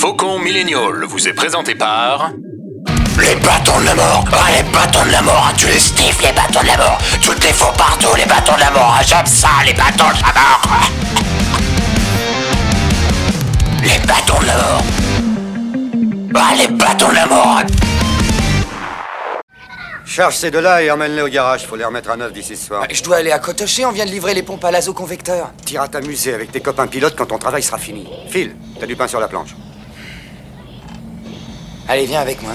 Faucon Millennial vous est présenté par... Les bâtons de la mort Ah, les bâtons de la mort Tu les sniffes, les bâtons de la mort Tu te les fous partout, les bâtons de la mort Ah, J'aime ça, les bâtons de la mort Les bâtons de la mort Ah, les bâtons de la mort Charge ces deux-là et emmène-les au garage. Faut les remettre à neuf d'ici ce soir. Je dois aller à Cotoché, on vient de livrer les pompes à l'azo convecteur. T'iras t'amuser avec tes copains pilotes quand ton travail sera fini. Phil, t'as du pain sur la planche. Allez, viens avec moi.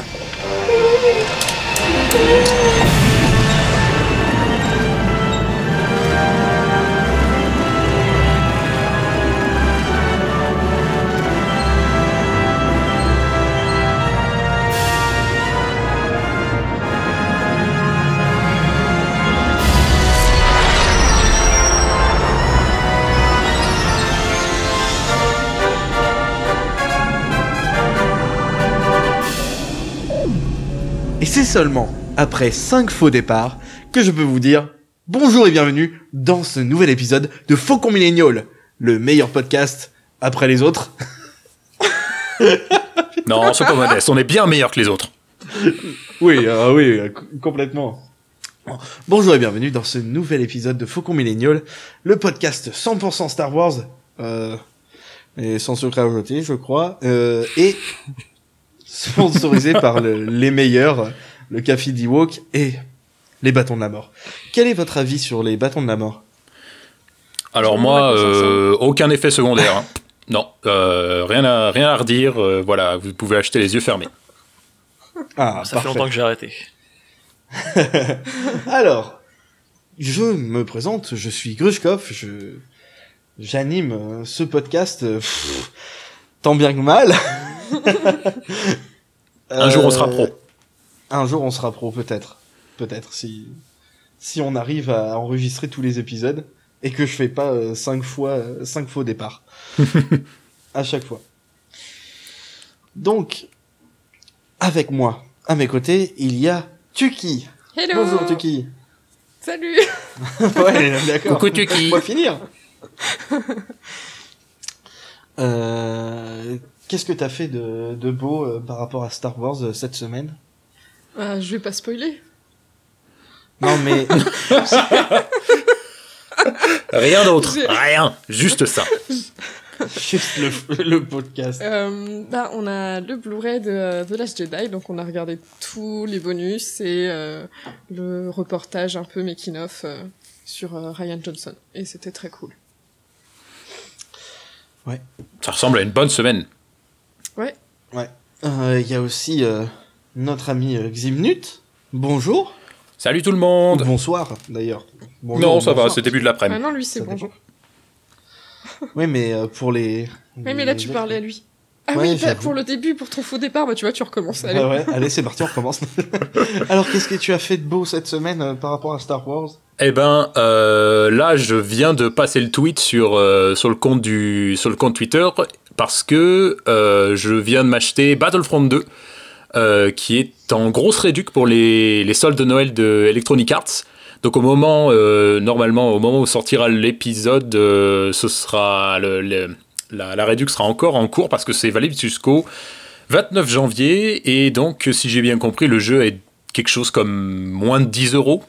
C'est seulement après 5 faux départs que je peux vous dire bonjour et bienvenue dans ce nouvel épisode de Faucon Millennial, le meilleur podcast après les autres. Non, c'est pas modeste, on est bien meilleur que les autres. Oui, euh, oui, complètement. Bonjour et bienvenue dans ce nouvel épisode de Faucon Millennial, le podcast 100% Star Wars, euh, et sans secret jeter, je crois, euh, et sponsorisé par le- les meilleurs, le Café d'Ewok et les bâtons de la mort. Quel est votre avis sur les bâtons de la mort? Alors moi, euh, aucun effet secondaire. hein. Non, euh, rien, à, rien à redire. euh, voilà, vous pouvez acheter les yeux fermés. Ah, Ça fait longtemps que j'ai arrêté. Alors, je me présente, je suis Grushkov, je j'anime ce podcast pff, tant bien que mal. Un jour, on sera Euh, pro. Un jour, on sera pro, peut-être. Peut-être, si, si on arrive à enregistrer tous les épisodes et que je fais pas euh, cinq fois, euh, cinq faux départs. à chaque fois. Donc, avec moi, à mes côtés, il y a Tuki. Hello Bonjour Tuki. Salut ouais, d'accord. Coucou, Tuki. On va finir. Euh, Qu'est-ce que t'as fait de, de beau euh, par rapport à Star Wars euh, cette semaine? Ah, Je vais pas spoiler. Non mais Rien d'autre. J'ai- Rien. Juste ça. juste le, le podcast. Euh, bah, on a le Blu-ray de euh, The Last Jedi, donc on a regardé tous les bonus et euh, le reportage un peu making-of euh, sur euh, Ryan Johnson. Et c'était très cool. Ça ressemble à une bonne semaine. Ouais. Euh, Il y a aussi euh, notre ami euh, Ximnut. Bonjour. Salut tout le monde. Bonsoir d'ailleurs. Non, ça va, c'est début de Ah l'après-midi. non, lui c'est bonjour. Oui mais euh, pour les. Oui, mais là tu parlais à lui. Ah Ouais, oui, bah, pour le début, pour ton faux départ, bah tu vois, tu recommences. Allez. Ah ouais, allez c'est parti on recommence. Alors qu'est-ce que tu as fait de beau cette semaine euh, par rapport à Star Wars? Eh ben, euh, là, je viens de passer le tweet sur, euh, sur, le, compte du, sur le compte Twitter parce que euh, je viens de m'acheter Battlefront 2, euh, qui est en grosse réduc pour les, les soldes de Noël de Electronic Arts. Donc au moment, euh, normalement, au moment où sortira l'épisode, ce sera le, le- la, la réduc sera encore en cours parce que c'est valide jusqu'au 29 janvier. Et donc, si j'ai bien compris, le jeu est quelque chose comme moins de 10 euros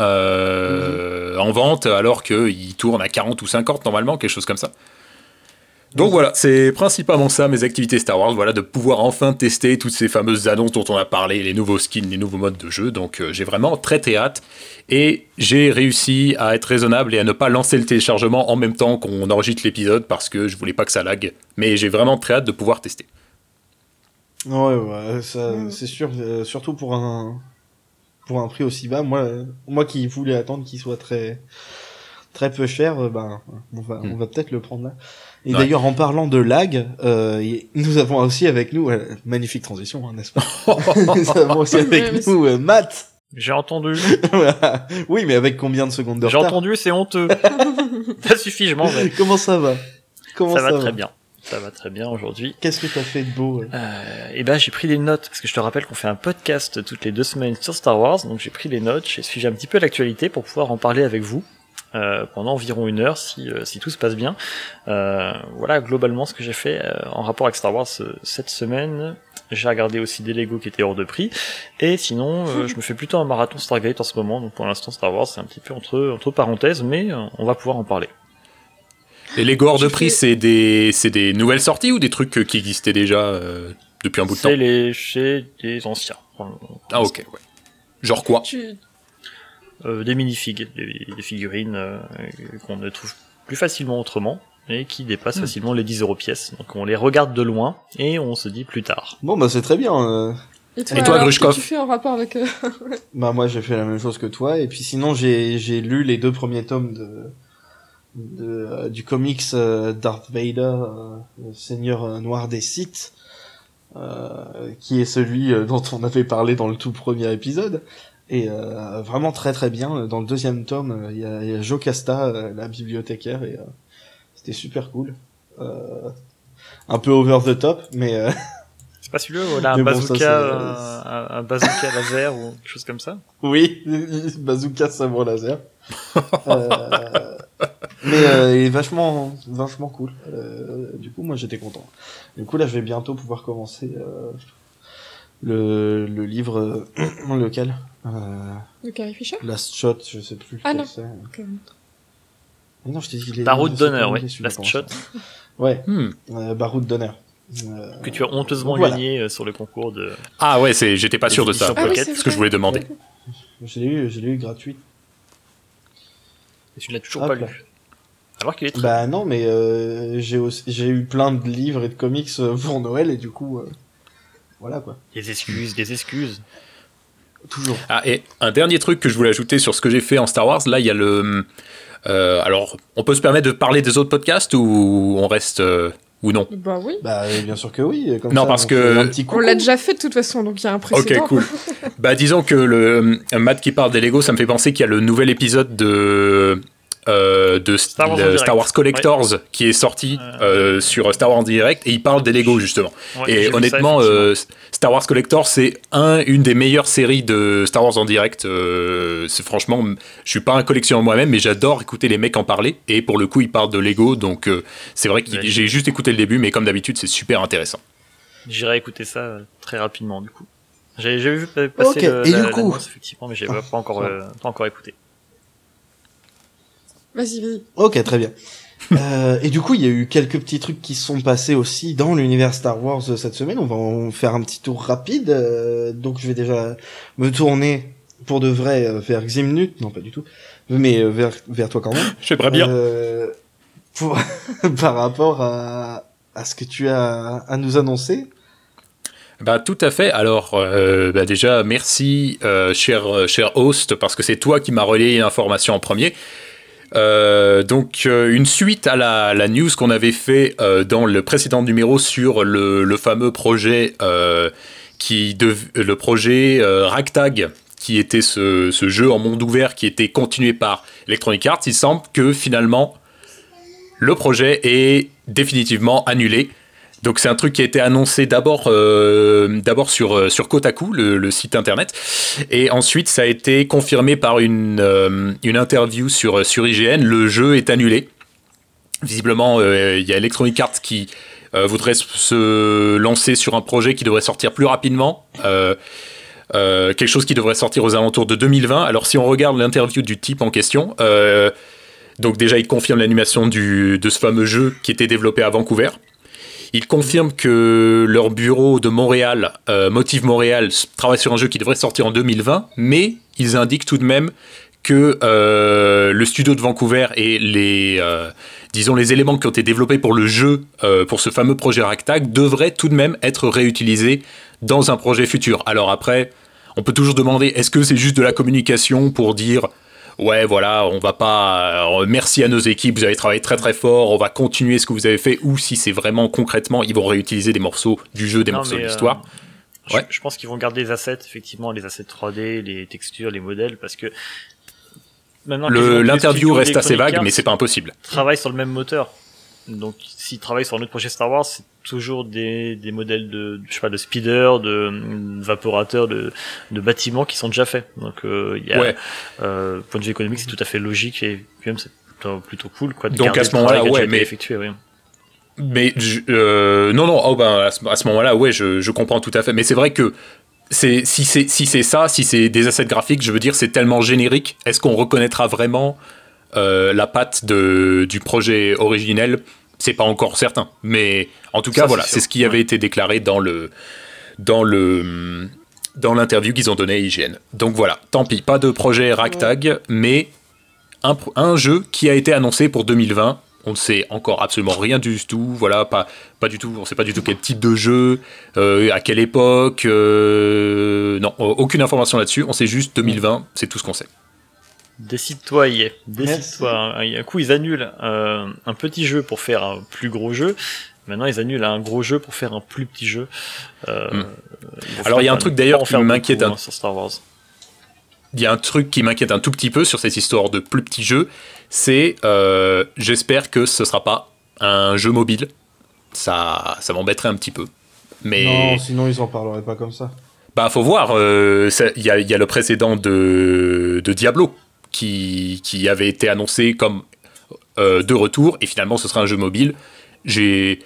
euh, en vente, alors qu'il tourne à 40 ou 50 normalement, quelque chose comme ça. Donc voilà, c'est principalement ça mes activités Star Wars, voilà, de pouvoir enfin tester toutes ces fameuses annonces dont on a parlé, les nouveaux skins, les nouveaux modes de jeu. Donc euh, j'ai vraiment très très hâte et j'ai réussi à être raisonnable et à ne pas lancer le téléchargement en même temps qu'on enregistre l'épisode parce que je voulais pas que ça lag. Mais j'ai vraiment très hâte de pouvoir tester. Ouais, ouais, ça, c'est sûr, euh, surtout pour un, pour un prix aussi bas. Moi, euh, moi qui voulais attendre qu'il soit très, très peu cher, euh, ben, on va, Hmm. on va peut-être le prendre là. Et Ouais. d'ailleurs, en parlant de lag, euh, nous avons aussi avec nous, euh, magnifique transition, hein, n'est-ce pas Nous avons aussi avec nous euh, Matt. J'ai entendu. Oui, mais avec combien de secondes de J'ai retard entendu, c'est honteux. ça suffit, je m'en vais. Comment ça va Comment Ça va très bien. Ça va très bien aujourd'hui. Qu'est-ce que t'as fait de beau euh Euh, et ben j'ai pris des notes parce que je te rappelle qu'on fait un podcast toutes les deux semaines sur Star Wars, donc j'ai pris les notes, j'ai suivi un petit peu l'actualité pour pouvoir en parler avec vous. Euh, pendant environ une heure si, euh, si tout se passe bien. Euh, voilà globalement ce que j'ai fait euh, en rapport avec Star Wars euh, cette semaine. J'ai regardé aussi des Lego qui étaient hors de prix. Et sinon, euh, je me fais plutôt un marathon Stargate en ce moment. Donc pour l'instant, Star Wars, c'est un petit peu entre, entre parenthèses, mais euh, on va pouvoir en parler. Et Lego hors de prix, c'est des, c'est des nouvelles sorties ou des trucs qui existaient déjà euh, depuis un bout de temps? C'est les chez des anciens. Ah ok, ouais. Genre quoi? Tu, des minifigs, des, des figurines euh, qu'on ne trouve plus facilement autrement et qui dépassent facilement les 10 euros pièce. Donc on les regarde de loin et on se dit plus tard. Bon, bah c'est très bien. euh. et toi, Et toi, alors, Grushkov qu'est-ce que tu fais en rapport avec... euh, Bah moi j'ai fait la même chose que toi et puis sinon j'ai j'ai lu les deux premiers tomes de, de euh, du comics euh, Darth Vader euh, le Seigneur euh, noir des Sith euh, qui est celui euh, dont on avait parlé dans le tout premier épisode et euh, vraiment très très bien dans le deuxième tome euh, il y, a, y a Jocasta euh, la bibliothécaire et euh, c'était super cool euh, un peu over the top mais euh, C'est pas celui-là où a un bon, bazooka, un, un bazooka laser ou quelque chose comme ça? Oui, bazooka sabre laser. mais euh, il est vachement, vachement cool. Euh, du coup, moi, j'étais content. Du coup, là, je vais bientôt pouvoir commencer euh, le, le livre lequel? Euh, de Carrie Fisher Last Shot, je sais plus. Ah non. c'est. Ok. Mais non, je t'ai dit. Baroud d'honneur, ouais. Last shot ça Ouais, Hmm. euh, Baroud d'honneur. Euh, que tu as honteusement voilà. gagné euh, sur le concours de. Ah ouais, c'est, j'étais pas sûr de ça. Ah oui, c'est ce que je voulais demander. Je l'ai eu, je l'ai eu gratuit. Et tu ne l'as toujours Hop pas là. lu. Alors qu'il est très. Bah non, mais euh, j'ai aussi, j'ai eu plein de livres et de comics euh, pour Noël et du coup, euh, voilà quoi. Des excuses, des excuses. Toujours. Ah, et un dernier truc que je voulais ajouter sur ce que j'ai fait en Star Wars, là, il y a le. euh, alors, on peut se permettre de parler des autres podcasts ou on reste. euh, ou non? Bah oui. Bah euh, bien sûr que oui. Comme Non, ça, parce on que- fait un petit On l'a déjà fait de toute façon, donc il y a un Ok, précédent. cool. bah, disons que le Matt qui parle des Lego, ça me fait penser qu'il y a le nouvel épisode de. Euh, de Star Wars. Star Collectors qui est sorti euh, sur Star Wars Direct et il parle des Lego justement. Ouais, et honnêtement, euh, Star Wars Collector, c'est un, une des meilleures séries de Star Wars en direct. Euh, c'est franchement, je suis pas un collectionneur moi-même, mais j'adore écouter les mecs en parler. Et pour le coup, ils parlent de Lego, donc euh, c'est vrai que Ouais. j'ai juste écouté le début, mais comme d'habitude, c'est super intéressant. J'irai écouter ça très rapidement du coup. J'ai vu pa- passer Ok, le, et la, du coup- l'annonce, effectivement, mais j'ai pas, pas encore euh, pas encore écouté. Vas-y, vas-y. Ok, très bien. euh, et du coup, il y a eu quelques petits trucs qui sont passés aussi dans l'univers Star Wars cette semaine. On va en faire un petit tour rapide. euh, donc, je vais déjà me tourner pour de vrai euh, vers Ximnut. Non, pas du tout. Mais euh, vers, vers toi quand même. J'aimerais bien. Euh, pour, par rapport à, à ce que tu as à nous annoncer. Bah, tout à fait. Alors, euh, bah, déjà, merci, euh, cher, euh, cher host, parce que c'est toi qui m'as relayé l'information en premier. Euh, donc, euh, une suite à la, news qu'on avait fait euh, dans le précédent numéro sur le, fameux projet, qui le projet Ragtag, qui était ce, ce jeu en monde ouvert qui était continué par Electronic Arts. Il semble que finalement, le projet est définitivement annulé. Donc c'est un truc qui a été annoncé d'abord euh, sur euh, sur Kotaku, le, site internet, et ensuite ça a été confirmé par une euh, interview sur sur IGN. Le jeu est annulé. Visiblement, il y a Electronic Arts qui voudrait se lancer sur un projet qui devrait sortir plus rapidement. Quelque chose qui devrait sortir aux alentours de 2020. Alors si on regarde l'interview du type en question, donc déjà il confirme l'animation de ce fameux jeu qui était développé à Vancouver. Il confirme que leur bureau de Montréal, euh, Motive Montréal, travaille sur un jeu qui devrait sortir en 2020, mais ils indiquent tout de même que euh, le studio de Vancouver et les, euh, les éléments qui ont été développés pour le jeu, pour ce fameux projet Ragtag, devraient tout de même être réutilisés dans un projet futur. Alors après, on peut toujours demander, est-ce que c'est juste de la communication pour dire ouais voilà on va pas euh, merci à nos équipes vous avez travaillé très très fort on va continuer ce que vous avez fait ou si c'est vraiment concrètement ils vont réutiliser des morceaux du jeu des Non, morceaux de euh, l'histoire Je, Ouais. je pense qu'ils vont garder les assets, effectivement, les assets 3D, les textures, les modèles, parce que maintenant l'interview reste assez vague mais c'est pas impossible travaillent sur le même moteur. Donc, s'ils travaillent sur un autre projet Star Wars, c'est toujours des, des modèles de, je sais pas, de speeder, de, de vaporateurs, de, de bâtiments qui sont déjà faits. Donc, euh, il y a, Ouais. euh, point de vue économique, c'est tout à fait logique et même c'est plutôt, plutôt cool, quoi. de Donc, à ce moment-là, ouais, mais- effectué, oui. Mais je- euh, non, non, oh ben, à ce, à ce moment-là, ouais, je, je comprends tout à fait. Mais c'est vrai que c'est si c'est si c'est ça, si c'est des assets graphiques, je veux dire, c'est tellement générique. Est-ce qu'on reconnaîtra vraiment euh, la patte de, du projet originel C'est pas encore certain. Mais en tout cas, Ça, voilà, c'est ce qui avait été déclaré dans le dans le dans l'interview qu'ils ont donné à IGN. Donc voilà, tant pis, pas de projet ragtag, mais un, jeu qui a été annoncé pour 2020. On ne sait encore absolument rien du tout. Voilà, pas, pas du tout. On ne sait pas du tout quel type de jeu, euh, à quelle époque. euh, non, aucune information là-dessus. On sait juste 2020. C'est tout ce qu'on sait. Décide-toi, y est. Merci. Décide-toi. Un coup, ils annulent euh, un petit jeu pour faire un plus gros jeu. Maintenant, ils annulent un gros jeu pour faire un plus petit jeu. Euh, Hmm. Alors, il y a un truc d'ailleurs qui m'inquiète un- hein, sur Star Wars. Il y a un truc qui m'inquiète un tout petit peu sur cette histoire de plus petit jeu. C'est, euh, j'espère que ce sera pas un jeu mobile. Ça, ça m'embêterait un petit peu. Mais Non, sinon ils en parleraient pas comme ça. Bah, faut voir. euh, Il y, y a le précédent de, de Diablo qui, qui avait été annoncé comme euh, de retour et finalement ce sera un jeu mobile. J'ai,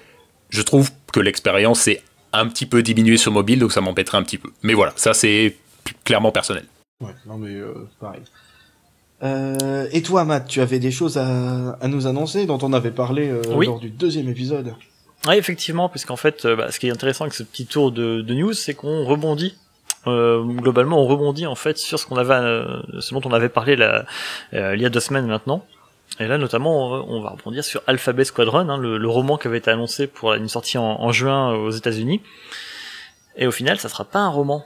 je trouve que l'expérience est un petit peu diminuée sur mobile donc ça m'embêterait un petit peu. Mais voilà, ça c'est clairement personnel. Ouais, non mais euh, pareil. Euh, et toi, Matt, tu avais des choses à, à nous annoncer dont on avait parlé euh, Oui. lors du deuxième épisode? Oui, effectivement, puisqu'en fait, euh, bah, ce qui est intéressant avec ce petit tour de, de news, c'est qu'on rebondit. Euh, globalement, on rebondit en fait sur ce qu'on avait, euh, ce dont on avait parlé euh, il y a deux semaines maintenant. Et là, notamment, on va- on va rebondir sur Alphabet Squadron, hein, le, le roman qui avait été annoncé pour une sortie en, en juin aux États-Unis. Et au final, ça sera pas un roman,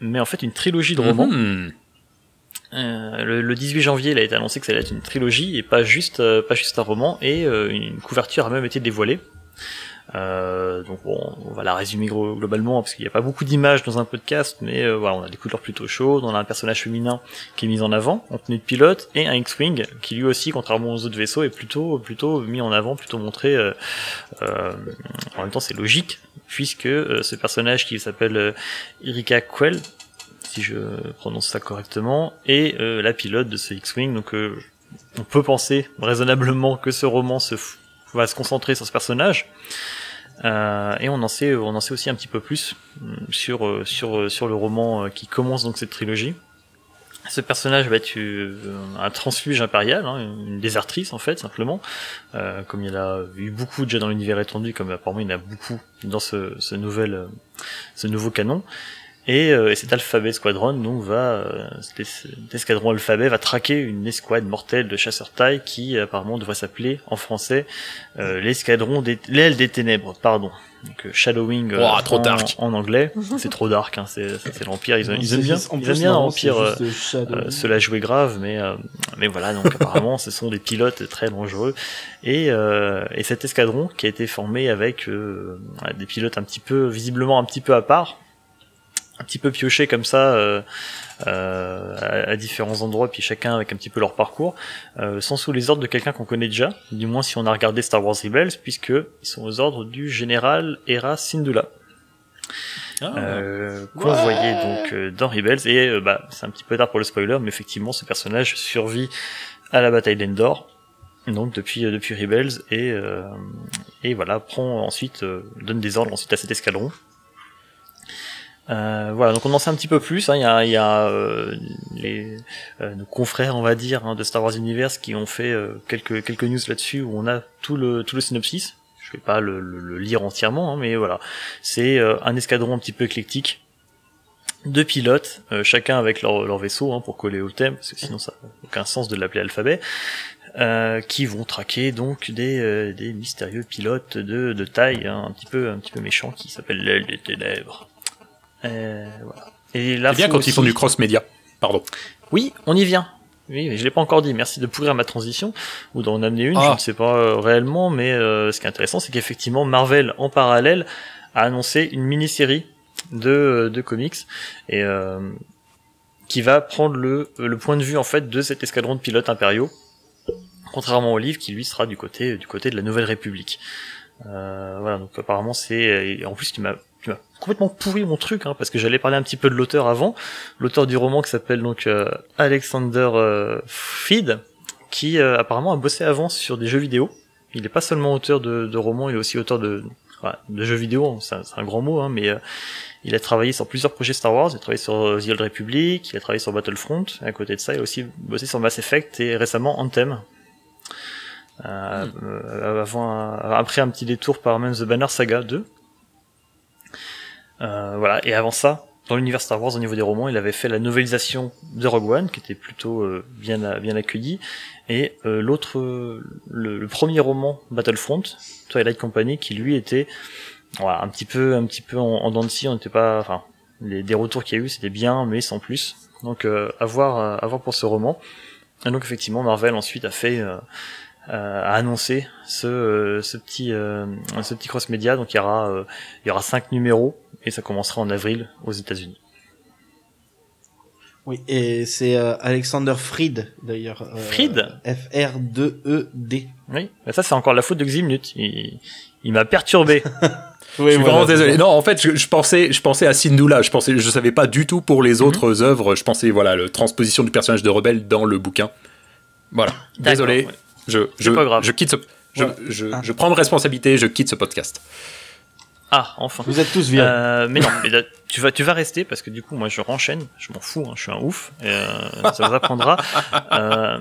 mais en fait une trilogie de romans. Mhm. Euh, le, le 18 janvier, il a été annoncé que ça allait être une trilogie et pas juste, euh, pas juste un roman. Et euh, une couverture a même été dévoilée. Euh, donc bon, on va la résumer globalement parce qu'il n'y a pas beaucoup d'images dans un podcast, mais euh, voilà, on a des couleurs plutôt chaudes, on a un personnage féminin qui est mis en avant, en tenue de pilote, et un X-wing qui lui aussi, contrairement aux autres vaisseaux, est plutôt plutôt mis en avant, plutôt montré. euh, euh, en même temps, c'est logique puisque euh, ce personnage qui s'appelle euh, Erika Quell, si je prononce ça correctement, est la pilote de ce X-wing. Donc, on peut penser raisonnablement que ce roman se va se concentrer sur ce personnage. Euh, et on en sait, on en sait aussi un petit peu plus hum, sur euh, sur euh, sur le roman euh, qui commence donc cette trilogie. Ce personnage va être euh, un transfuge impérial, hein, une désertrice en fait simplement, euh, comme il y en a eu beaucoup déjà dans l'univers étendu, comme apparemment il y en a beaucoup dans ce, ce nouvel euh, ce nouveau canon. Et, euh, et cet Alphabet Squadron donc va euh, cet, escadron Alphabet va traquer une escouade mortelle de chasseurs taille qui apparemment devrait s'appeler en français euh, l'escadron des l'aile des ténèbres pardon donc euh, Shadowing euh, Ouah, trop en, dark. en anglais c'est trop dark hein, c'est l'empire ils, aiment bien juste- en ils aiment bien l'empire c'est euh, juste Shadow. euh, se la jouer grave, mais euh, mais voilà. Donc apparemment, ce sont des pilotes très dangereux et euh, et cet escadron qui a été formé avec euh, des pilotes un petit peu visiblement un petit peu à part, un petit peu piochés comme ça. Euh, euh, à, à différents endroits, puis chacun avec un petit peu leur parcours, euh, sont sous les ordres de quelqu'un qu'on connaît déjà, du moins si on a regardé Star Wars Rebels, puisque ils sont aux ordres du général Hera Syndulla Ah. euh, qu'on voyait donc euh, dans Rebels et euh, bah c'est un petit peu tard pour le spoiler mais effectivement ce personnage survit à la bataille d'Endor donc depuis euh, depuis Rebels et euh, et voilà prend ensuite euh, donne des ordres ensuite à cet escadron euh, voilà, donc on en sait un petit peu plus. hein. Il y a, euh, les, euh, nos confrères, on va dire, hein, de Star Wars Universe qui ont fait quelques quelques news là-dessus où on a tout le tout le synopsis. Je vais pas le, lire entièrement, hein, mais voilà, c'est un escadron un petit peu éclectique de pilotes, chacun avec leur, leur vaisseau hein, pour coller au thème, parce que sinon ça n'a aucun sens de l'appeler alphabet, qui vont traquer donc des, des mystérieux pilotes de, de taille un petit peu un petit peu méchants qui s'appellent l'aile des ténèbres. Euh, voilà. Et là, C'est bien quand ils font du cross-média. Pardon. oui, on y vient. Oui, mais je l'ai pas encore dit. Merci de pourrir ma transition ou d'en amener une. Ah. Je ne sais pas euh, réellement, mais euh, ce qui est intéressant, c'est qu'effectivement Marvel en parallèle a annoncé une mini-série de euh, de comics et euh, qui va prendre le le point de vue en fait de cet escadron de pilotes impériaux contrairement au livre qui lui sera du côté du côté de la Nouvelle République. Euh, voilà, donc apparemment c'est en plus tu m'as tu m'as complètement pourri mon truc hein, parce que j'allais parler un petit peu de l'auteur avant, l'auteur du roman qui s'appelle donc euh, Alexander euh, Feed qui euh, apparemment a bossé avant sur des jeux vidéo. Il n'est pas seulement auteur de, de romans, il est aussi auteur de de jeux vidéo, c'est un, c'est un grand mot, hein, mais euh, il a travaillé sur plusieurs projets Star Wars, il a travaillé sur euh, The Old Republic, il a travaillé sur Battlefront, et à côté de ça, il a aussi bossé sur Mass Effect et récemment Anthem. Euh, euh, avant, après un petit détour par même The Banner Saga 2. Euh, voilà, et avant ça, dans l'univers Star Wars, au niveau des romans, il avait fait la novélisation de Rogue One, qui était plutôt euh, bien, bien accueillie, et euh, l'autre, euh, le, le premier roman Battlefront, Twilight Company, qui lui était voilà, un petit peu, un petit peu en, en dents de scie, on n'était pas, enfin, les, des retours qu'il y a eu, c'était bien, mais sans plus. Donc, euh, à voir, euh, à voir pour ce roman. Et donc, effectivement, Marvel ensuite a fait, euh, euh, a annoncé ce, euh, ce petit, euh, ce petit cross média. Donc, il y aura, euh, il y aura cinq numéros et ça commencera en avril aux États-Unis. Oui, et c'est euh, Alexander Fried d'ailleurs. euh, Fried F-R-2-E-D. Oui, mais ça c'est encore la faute de Ximnut. Il, il m'a perturbé. Oui, je suis vraiment désolé. Non, en fait, je, je pensais, je pensais à Syndulla. Je pensais, je savais pas du tout pour les autres œuvres. Je pensais, voilà, la transposition du personnage de Rebelle dans le bouquin. Voilà. Désolé. ouais. Je, je, pas grave. je quitte ce, je, je, Ah. je prends mes responsabilités. Je quitte ce podcast. Ah, enfin. Vous êtes tous virés. Euh, mais non, mais là, tu vas, tu vas rester parce que du coup, moi, je renchaîne. Je m'en fous, hein, je suis un ouf. Et, euh, ça vous apprendra. Euh,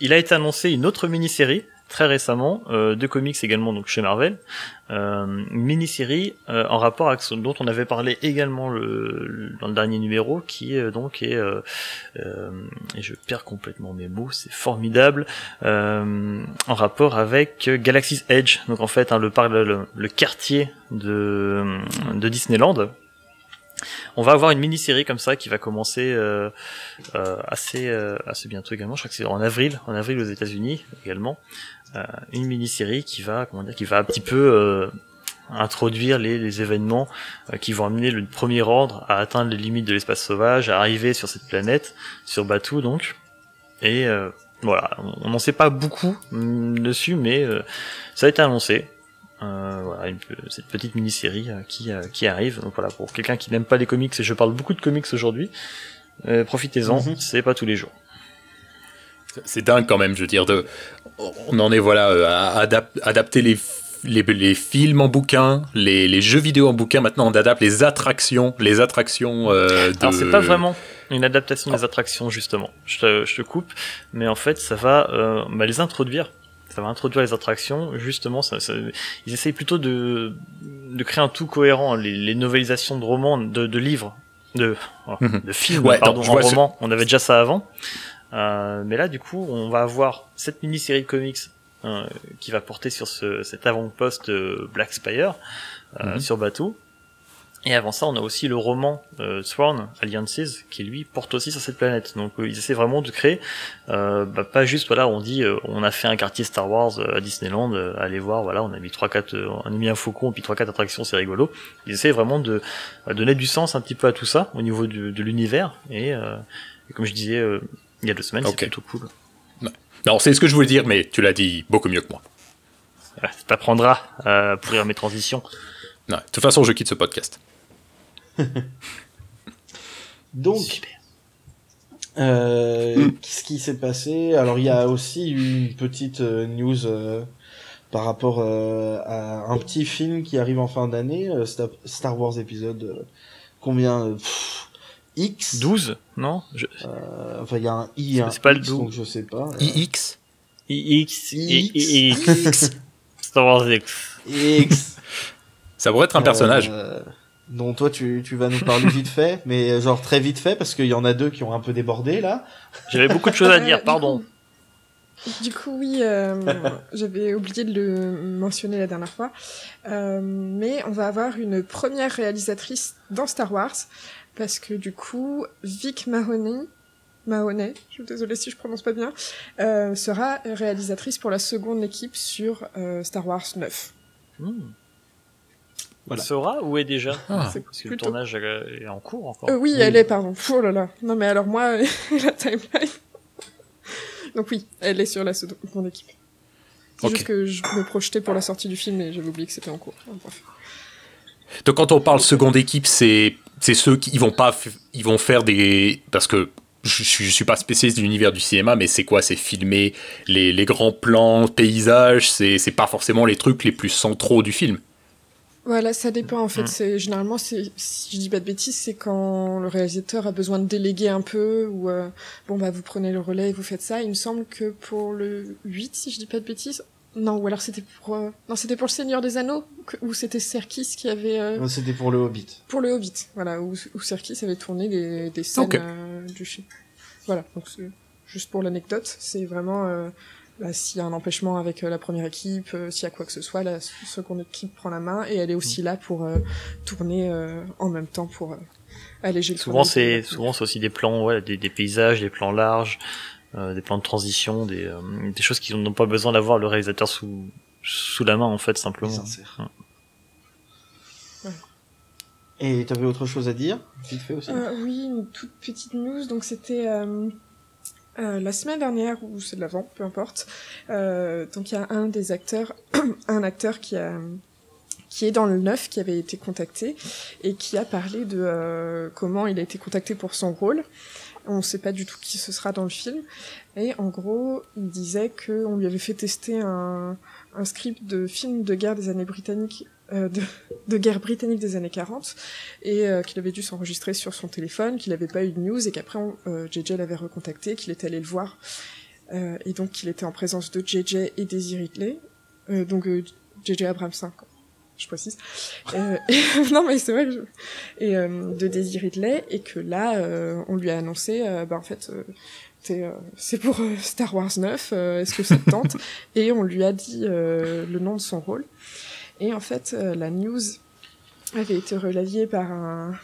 il a été annoncé une autre mini-série très récemment, euh, comics également donc chez Marvel, euh, mini-série euh, en rapport avec ce dont on avait parlé également le, le- dans le dernier numéro, qui euh, donc est et je perds complètement mes mots, c'est formidable, en rapport avec Galaxy's Edge, donc en fait hein, le, quartier de Disneyland. On va avoir une mini-série comme ça qui va commencer euh, euh, assez euh, assez bientôt également. Je crois que c'est en avril, en avril aux États-Unis également. Euh, une mini-série qui va comment dire, qui va un petit peu euh, introduire les, événements qui vont amener le premier ordre à atteindre les limites de l'espace sauvage, à arriver sur cette planète, sur Batuu donc. Et voilà, on n'en sait pas beaucoup hum, dessus, mais ça a été annoncé. Euh, voilà, une cette petite mini-série euh, qui, euh, qui arrive. Donc voilà, pour quelqu'un qui n'aime pas les comics, et je parle beaucoup de comics aujourd'hui, euh, profitez-en, Mhm. c'est pas tous les jours. C'est dingue quand même, je veux dire. De, on en est voilà à adap- adapter les, les, les films en bouquin, les, les jeux vidéo en bouquin. Maintenant, on adapte les attractions, les attractions euh, de. Alors c'est pas vraiment une adaptation des attractions justement. Je te, je te coupe, mais en fait ça va euh, bah, les introduire. Ça va introduire les attractions. Justement, ça, ça- ils essayent plutôt de, de créer un tout cohérent. Les, les novélisations de romans, de, de livres, de, oh, Mhm. de films, Ouais, pardon, en vois ce- roman. On avait déjà ça avant. Euh, mais là, du coup, on va avoir cette mini-série de comics euh, qui va porter sur ce, cet avant-poste euh, Black Spire euh, Mhm. sur bateau. Et avant ça, on a aussi le roman euh, Sworn Alliances qui lui porte aussi sur cette planète. Donc euh, ils essaient vraiment de créer, euh, bah, pas juste voilà, on dit euh, on a fait un quartier Star Wars euh, à Disneyland, euh, allez voir, voilà, on a mis trois quatre, on a mis un faucon puis trois quatre attractions, c'est rigolo. Ils essaient vraiment de bah, donner du sens un petit peu à tout ça au niveau du- de l'univers et, euh, et comme je disais euh, il y a deux semaines, Ok. c'est plutôt cool. Non, c'est ce que je voulais dire, mais tu l'as dit beaucoup mieux que moi. Ça t'apprendra à pourrir mes transitions. Non, de toute façon, je quitte ce podcast. Donc, euh, qu'est-ce qui s'est passé? Alors, il y a aussi une petite euh, news euh, par rapport euh, à un petit film qui arrive en fin d'année, euh, Sta- Star Wars épisode euh, combien pff, X? 12, non? Je- Euh, Enfin, il y a un I un C'est pas le X, dou- donc je sais pas. euh, IX IX, X. X, Star Wars X. X. Ça pourrait être un personnage. Euh, dont toi tu, tu vas nous parler vite fait, mais genre très vite fait parce qu'il y en a deux qui ont un peu débordé là. J'avais beaucoup de choses à Euh, dire, du pardon. Du coup, oui, euh, j'avais oublié de le mentionner la dernière fois. Euh, mais on va avoir une première réalisatrice dans Star Wars. Parce que du coup, Vic Mahoney, Mahoney, je suis désolée si je prononce pas bien, euh, sera réalisatrice pour la seconde équipe sur euh, Star Wars 9. Hmm. Voilà. Sera ou est déjà Ah. C'est Parce que le tournage est en cours encore. Euh, oui, elle est, pardon. Oh là là. Non, mais alors moi, la timeline. Donc oui, elle est sur la seconde équipe. C'est juste que je me projetais pour la sortie du film et j'avais oublié que c'était en cours. Bref. Donc quand on parle seconde équipe, c'est c'est ceux qui ils vont pas ils vont faire des parce que je, je, je suis pas spécialiste de l'univers du cinéma, mais c'est quoi? C'est filmer les, les grands plans, paysages. C'est c'est pas forcément les trucs les plus centraux du film. Voilà, ça dépend en fait. Mm. C'est généralement, c'est si je dis pas de bêtises, c'est quand le réalisateur a besoin de déléguer un peu ou euh, bon bah vous prenez le relais et vous faites ça. Il me semble que pour le 8, si je dis pas de bêtises, non ou alors c'était pour euh, non c'était pour le Seigneur des Anneaux où c'était Serkis qui avait euh, Non, C'était pour le Hobbit. pour le Hobbit, voilà où, où Serkis avait tourné des, des scènes Ok. euh, du film. Voilà, donc juste pour l'anecdote, c'est vraiment euh, bah, s'il y a un empêchement avec euh, la première équipe, euh, s'il y a quoi que ce soit, la seconde équipe prend la main et elle est aussi là pour euh, tourner euh, en même temps pour euh, alléger le Souvent, c'est souvent c'est aussi des plans, ouais, des, des paysages, des plans larges, euh, des plans de transition, des, euh, des choses qui n'ont pas besoin d'avoir le réalisateur sous sous la main en fait simplement. Sincère. Ouais. Et t'avais autre chose à dire Vite fait aussi? Euh, oui, une toute petite news. Donc c'était euh, euh, la semaine dernière ou c'est de l'avant, peu importe. Euh, donc il y a un des acteurs, un acteur qui a qui est dans le neuf, qui avait été contacté et qui a parlé de euh, comment il a été contacté pour son rôle. On ne sait pas du tout qui ce sera dans le film. Et en gros, il disait qu'on lui avait fait tester un, un script de film de guerre des années britanniques, euh, de, de guerre britannique des années 40, et euh, qu'il avait dû s'enregistrer sur son téléphone, qu'il n'avait pas eu de news, et qu'après euh, JJ l'avait recontacté, qu'il était allé le voir, euh, et donc qu'il était en présence de JJ et Daisy Ridley, euh, donc euh, JJ Abrams 5, je précise. Euh, et- non mais c'est vrai je... Et euh, de Daisy Ridley, et que là, euh, on lui a annoncé, bah en fait... euh, euh, c'est pour Star Wars 9, euh, est-ce que ça te tente? Et on lui a dit euh, le nom de son rôle. Et en fait, euh, la news avait été relayée par un,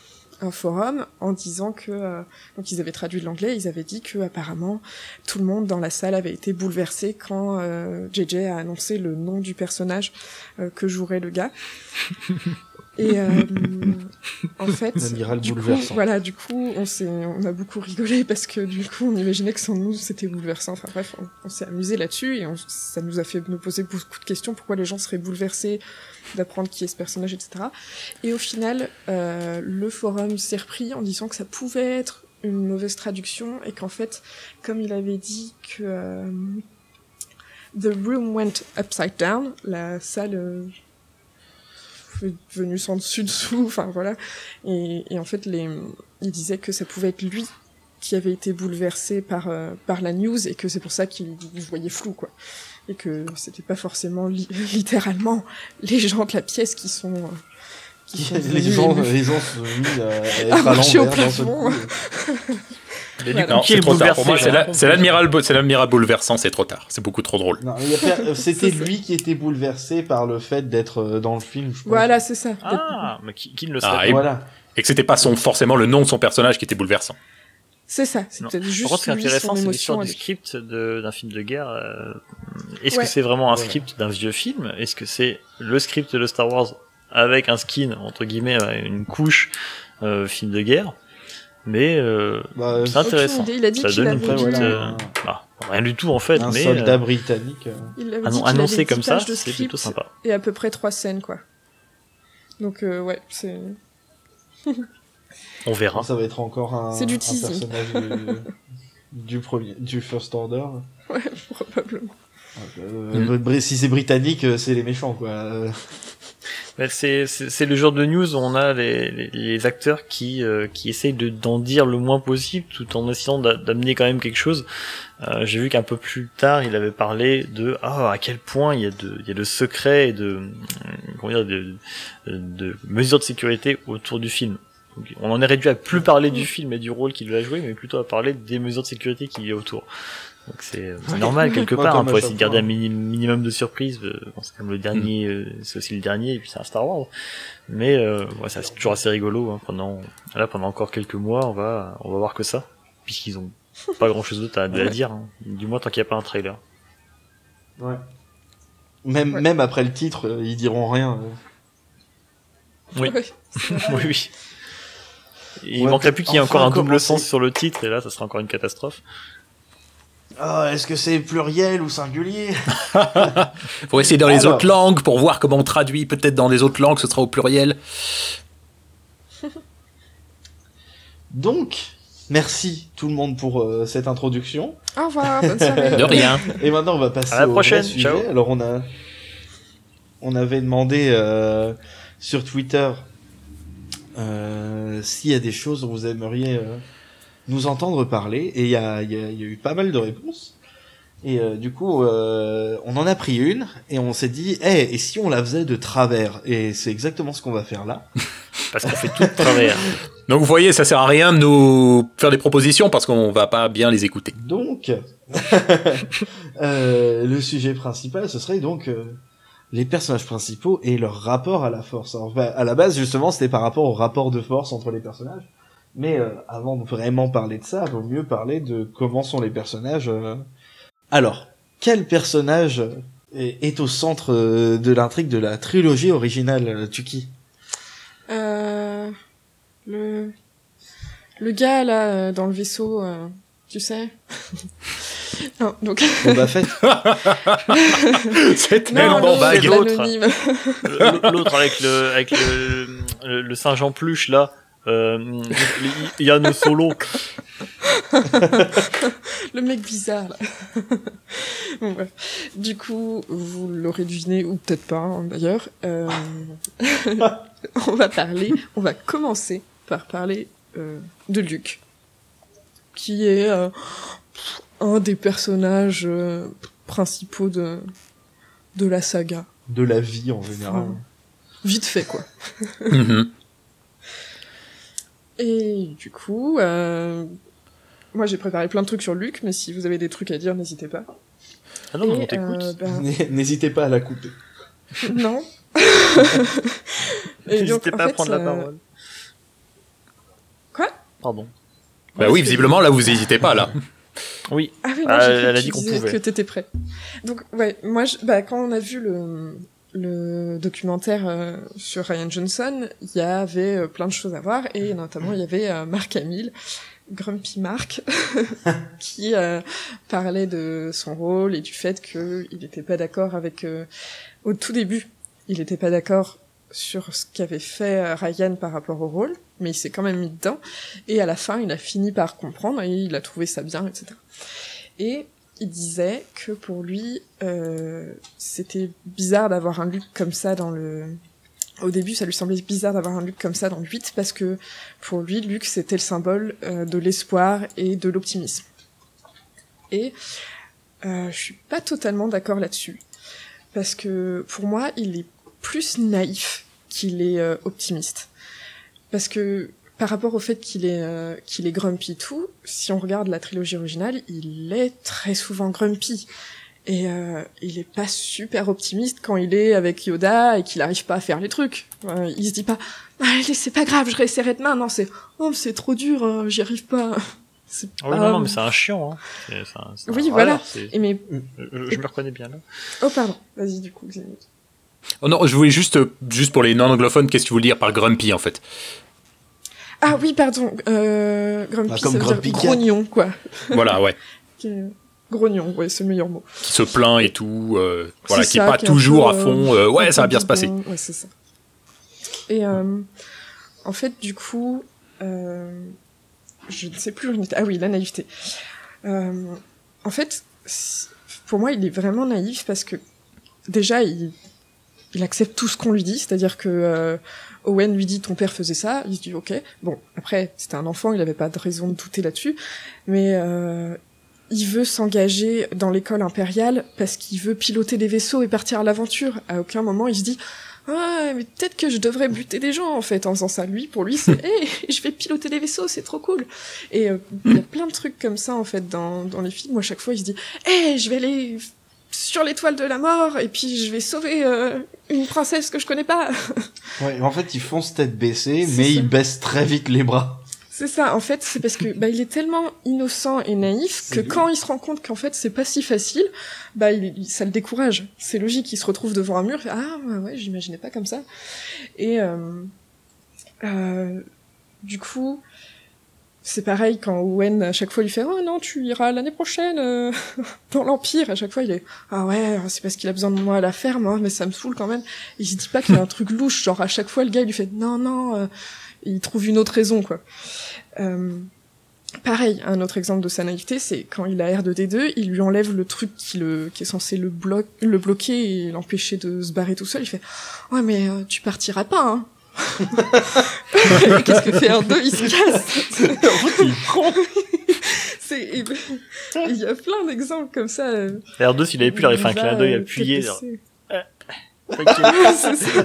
forum en disant que euh, donc ils avaient traduit de l'anglais, ils avaient dit que apparemment tout le monde dans la salle avait été bouleversé quand euh, JJ a annoncé le nom du personnage euh, que jouerait le gars. Et euh, en fait, du coup, voilà, du coup, on s'est, on a beaucoup rigolé parce que du coup, on imaginait que sans nous, c'était bouleversant. Enfin bref, on, on s'est amusé là-dessus et on- ça nous a fait nous poser beaucoup de questions. Pourquoi les gens seraient bouleversés d'apprendre qui est ce personnage, etc. Et au final, euh, le forum s'est repris en disant que ça pouvait être une mauvaise traduction et qu'en fait, comme il avait dit que euh, The room went upside down, la salle euh, devenue sans dessus dessous, enfin voilà. Et, et en fait, les, il disait que ça pouvait être lui qui avait été bouleversé par euh, par la news et que c'est pour ça qu'il il voyait flou quoi et que c'était pas forcément li- littéralement les gens de la pièce qui sont euh, qui sont les gens, les gens se sont mis à, à être À à marcher au plafond. Coup. Mais Voilà. du Non, coup, qui c'est est trop tard. Pour moi, bouleversé c'est la- l'admiral, bouleversant. C'est trop tard. C'est beaucoup trop drôle. Per- C'était lui qui était bouleversé par le fait d'être euh, dans le film. Je pense. voilà c'est ça Ah, mais qui, qui ne le Ah, serait et- Voilà. Et que c'était pas son, forcément le nom de son personnage qui était bouleversant. c'est ça c'est peut-être Par juste contre, ce qui est intéressant, son c'est émotion l'histoire du script d'un film de guerre. euh, Est-ce Ouais. que c'est vraiment un script d'un vieux film? Est-ce que c'est le script de Star Wars avec un skin, entre guillemets, euh, une couche euh, film de guerre? Mais euh, Bah, c'est intéressant. idée, il a dit Ça qu'il donne avait une petite... voilà, euh, un- bah, rien du tout en fait, un mais soldat euh, britannique. euh. il avait annon- dit annoncé avait comme 10 ça, c'est plutôt sympa. et à peu près trois scènes quoi donc euh, ouais c'est On verra. Ça va être encore un, C'est du un teasing. personnage du, du premier, du First Order. ouais probablement Euh, Br- Si c'est britannique, euh, c'est les méchants, quoi. C'est le genre de news où on a les, les, les acteurs qui euh, qui essayent de d'en dire le moins possible tout en essayant d'a- d'amener quand même quelque chose. Euh, J'ai vu qu'un peu plus tard, il avait parlé de ah à quel point il y a de il y a de secrets et de euh, comment dire de, de, de mesures de sécurité autour du film. Donc, on en est réduit à plus parler du film et du rôle qu'il va jouer, mais plutôt à parler des mesures de sécurité qu'il y a autour. Donc c'est c'est normal quelque part, hein, pour essayer de garder un mini- minimum de surprise. euh, bon, c'est comme le dernier, euh, c'est aussi le dernier, et puis c'est un Star Wars. Mais euh, ouais, ça, c'est toujours assez rigolo. Hein, pendant là, pendant encore quelques mois, on va on va voir que ça, puisqu'ils ont pas grand chose d'autre à, à dire. Hein. Du moins tant qu'il n'y a pas un trailer. ouais. Même, Ouais. même après le titre, euh, ils diront rien. euh. Oui. Oui, oui. Et il Ouais, manquerait plus qu'il y ait encore un double sens sur le titre, et là, ça sera encore une catastrophe. Ah, est-ce que c'est pluriel ou singulier Faut essayer dans les Alors. autres langues pour voir comment on traduit. Peut-être dans les autres langues, ce sera au pluriel. Donc, merci tout le monde pour euh, cette introduction. Au revoir, bonne soirée. De rien. Et maintenant, on va passer À la au prochaine, sujet. ciao. Alors, on a, on avait demandé euh, sur Twitter euh, s'il y a des choses dont vous aimeriez euh, nous entendre parler, et il y a, il y, a, il y a eu pas mal de réponses. Et euh, du coup, euh, on en a pris une, et on s'est dit, eh, et si on la faisait de travers? Et c'est exactement ce qu'on va faire là. Parce qu'on fait tout de travers. Donc vous voyez, ça sert à rien de nous faire des propositions parce qu'on va pas bien les écouter. Donc, euh, le sujet principal, ce serait donc euh, les personnages principaux et leur rapport à la force. Alors, à la base, justement, c'était par rapport au rapport de force entre les personnages. Mais euh, avant de vraiment parler de ça, il vaut mieux parler de comment sont les personnages. euh. Alors, quel personnage est, est au centre euh, de l'intrigue de la trilogie originale, euh, Tuki? Euh, le, le gars là euh, dans le vaisseau, euh, tu sais. non, donc. Boba Fett C'est tellement l'autre, vague. L'autre avec le avec le, le, le singe en peluche là. Euh, Yann Solo. le mec bizarre là. bon, bref. Du coup, vous l'aurez deviné ou peut-être pas hein, d'ailleurs. euh, on va parler, on va commencer par parler euh, de Luke, qui est euh, un des personnages euh, principaux de de la saga. de la vie en général. Vite fait quoi. Et du coup, euh, moi j'ai préparé plein de trucs sur Luke, mais si vous avez des trucs à dire, n'hésitez pas. Ah non, mais on t'écoute. euh, ben, N'hésitez pas à la couper. non. N'hésitez pas à prendre la euh, parole. Quoi? Pardon. Bah oui, visiblement, là, vous hésitez pas, là. Oui. Ah oui, non, Ah, j'ai cru elle a que dit qu'on pouvait. que t'étais prêt. Donc, ouais, moi, je, bah, quand on a vu le, le documentaire euh, sur Ryan Johnson, il y avait euh, plein de choses à voir, et notamment, il y avait euh, Mark Hamill, Grumpy Mark, qui euh, parlait de son rôle et du fait qu'il n'était pas d'accord avec... au tout début, il n'était pas d'accord sur ce qu'avait fait Ryan par rapport au rôle, mais il s'est quand même mis dedans. Et à la fin, il a fini par comprendre et il a trouvé ça bien, etc. Et il disait que pour lui, euh, c'était bizarre d'avoir un Luke comme ça dans le... Au début, ça lui semblait bizarre d'avoir un Luke comme ça dans le 8 parce que pour lui, Luke, c'était le symbole euh, de l'espoir et de l'optimisme. Et euh, je suis pas totalement d'accord là-dessus. Parce que pour moi, il est plus naïf qu'il est euh, optimiste. Parce que par rapport au fait qu'il est euh, qu'il est grumpy tout, si on regarde la trilogie originale, il est très souvent grumpy et euh, il est pas super optimiste quand il est avec Yoda et qu'il arrive pas à faire les trucs. Euh, il se dit pas allez c'est pas grave je réessayerai demain non c'est oh c'est trop dur hein, j'y arrive pas. C'est Ah oui, pas- non, non, mais c'est un chiant. Hein. C'est- c'est un- c'est un Oui, voilà. c'est- Et mais Je, je me reconnais bien là. oh pardon vas-y du coup. Oh non, je voulais juste, euh, juste pour les non-anglophones, qu'est-ce que tu voulais dire par grumpy, en fait? Ah oui pardon euh, grumpy Bah, comme ça veut Grumpy dire Cat. grognon quoi. Voilà, ouais. Grognon ouais c'est le meilleur mot. Qui se plaint et tout, euh, voilà, qui est ça, pas qui toujours peu, à fond, euh, ouais, un ça va bien se passer. Ouais, c'est ça. Et euh, en fait, du coup, euh, je ne sais plus où. Ah oui, la naïveté. Euh, en fait, pour moi, il est vraiment naïf parce que déjà, il, il accepte tout ce qu'on lui dit, c'est-à-dire que euh, Owen lui dit ton père faisait ça, il se dit ok. Bon, après, c'était un enfant, il n'avait pas de raison de douter là-dessus, mais euh, il veut s'engager dans l'école impériale parce qu'il veut piloter des vaisseaux et partir à l'aventure. À aucun moment il se dit ah mais peut-être que je devrais buter des gens en fait en faisant ça. Lui pour lui c'est hey, je vais piloter des vaisseaux c'est trop cool. Et euh, il y a plein de trucs comme ça en fait dans dans les films. Où à chaque fois il se dit hey je vais aller sur l'étoile de la mort et puis je vais sauver euh, une princesse que je connais pas. Ouais, en fait, ils fonce tête baissée, mais ça. ils baissent très vite les bras. C'est ça, en fait, c'est parce que bah, il est tellement innocent et naïf que lui. quand il se rend compte qu'en fait c'est pas si facile, bah il, il- ça le décourage. C'est logique, il se retrouve devant un mur, il fait, ah ouais, ouais j'imaginais pas comme ça. Et euh, euh, du coup, c'est pareil quand Owen à chaque fois lui fait oh non tu iras l'année prochaine euh, dans l'Empire à chaque fois il est ah ouais c'est parce qu'il a besoin de moi à la ferme hein, mais ça me saoule quand même il se dit pas qu'il a un truc louche genre à chaque fois le gars il lui fait non non euh, il trouve une autre raison quoi. Euh, pareil un autre exemple de sa naïveté c'est quand il a R2D2 il lui enlève le truc qui le qui est censé le bloquer le bloquer et l'empêcher de se barrer tout seul. Il fait ouais mais euh, tu partiras pas hein Qu'est-ce que fait R2 Il se casse. Il y a plein d'exemples comme ça. euh, R2, s'il avait pu, il aurait fait un clin d'œil appuyé. Ok. C'est ça.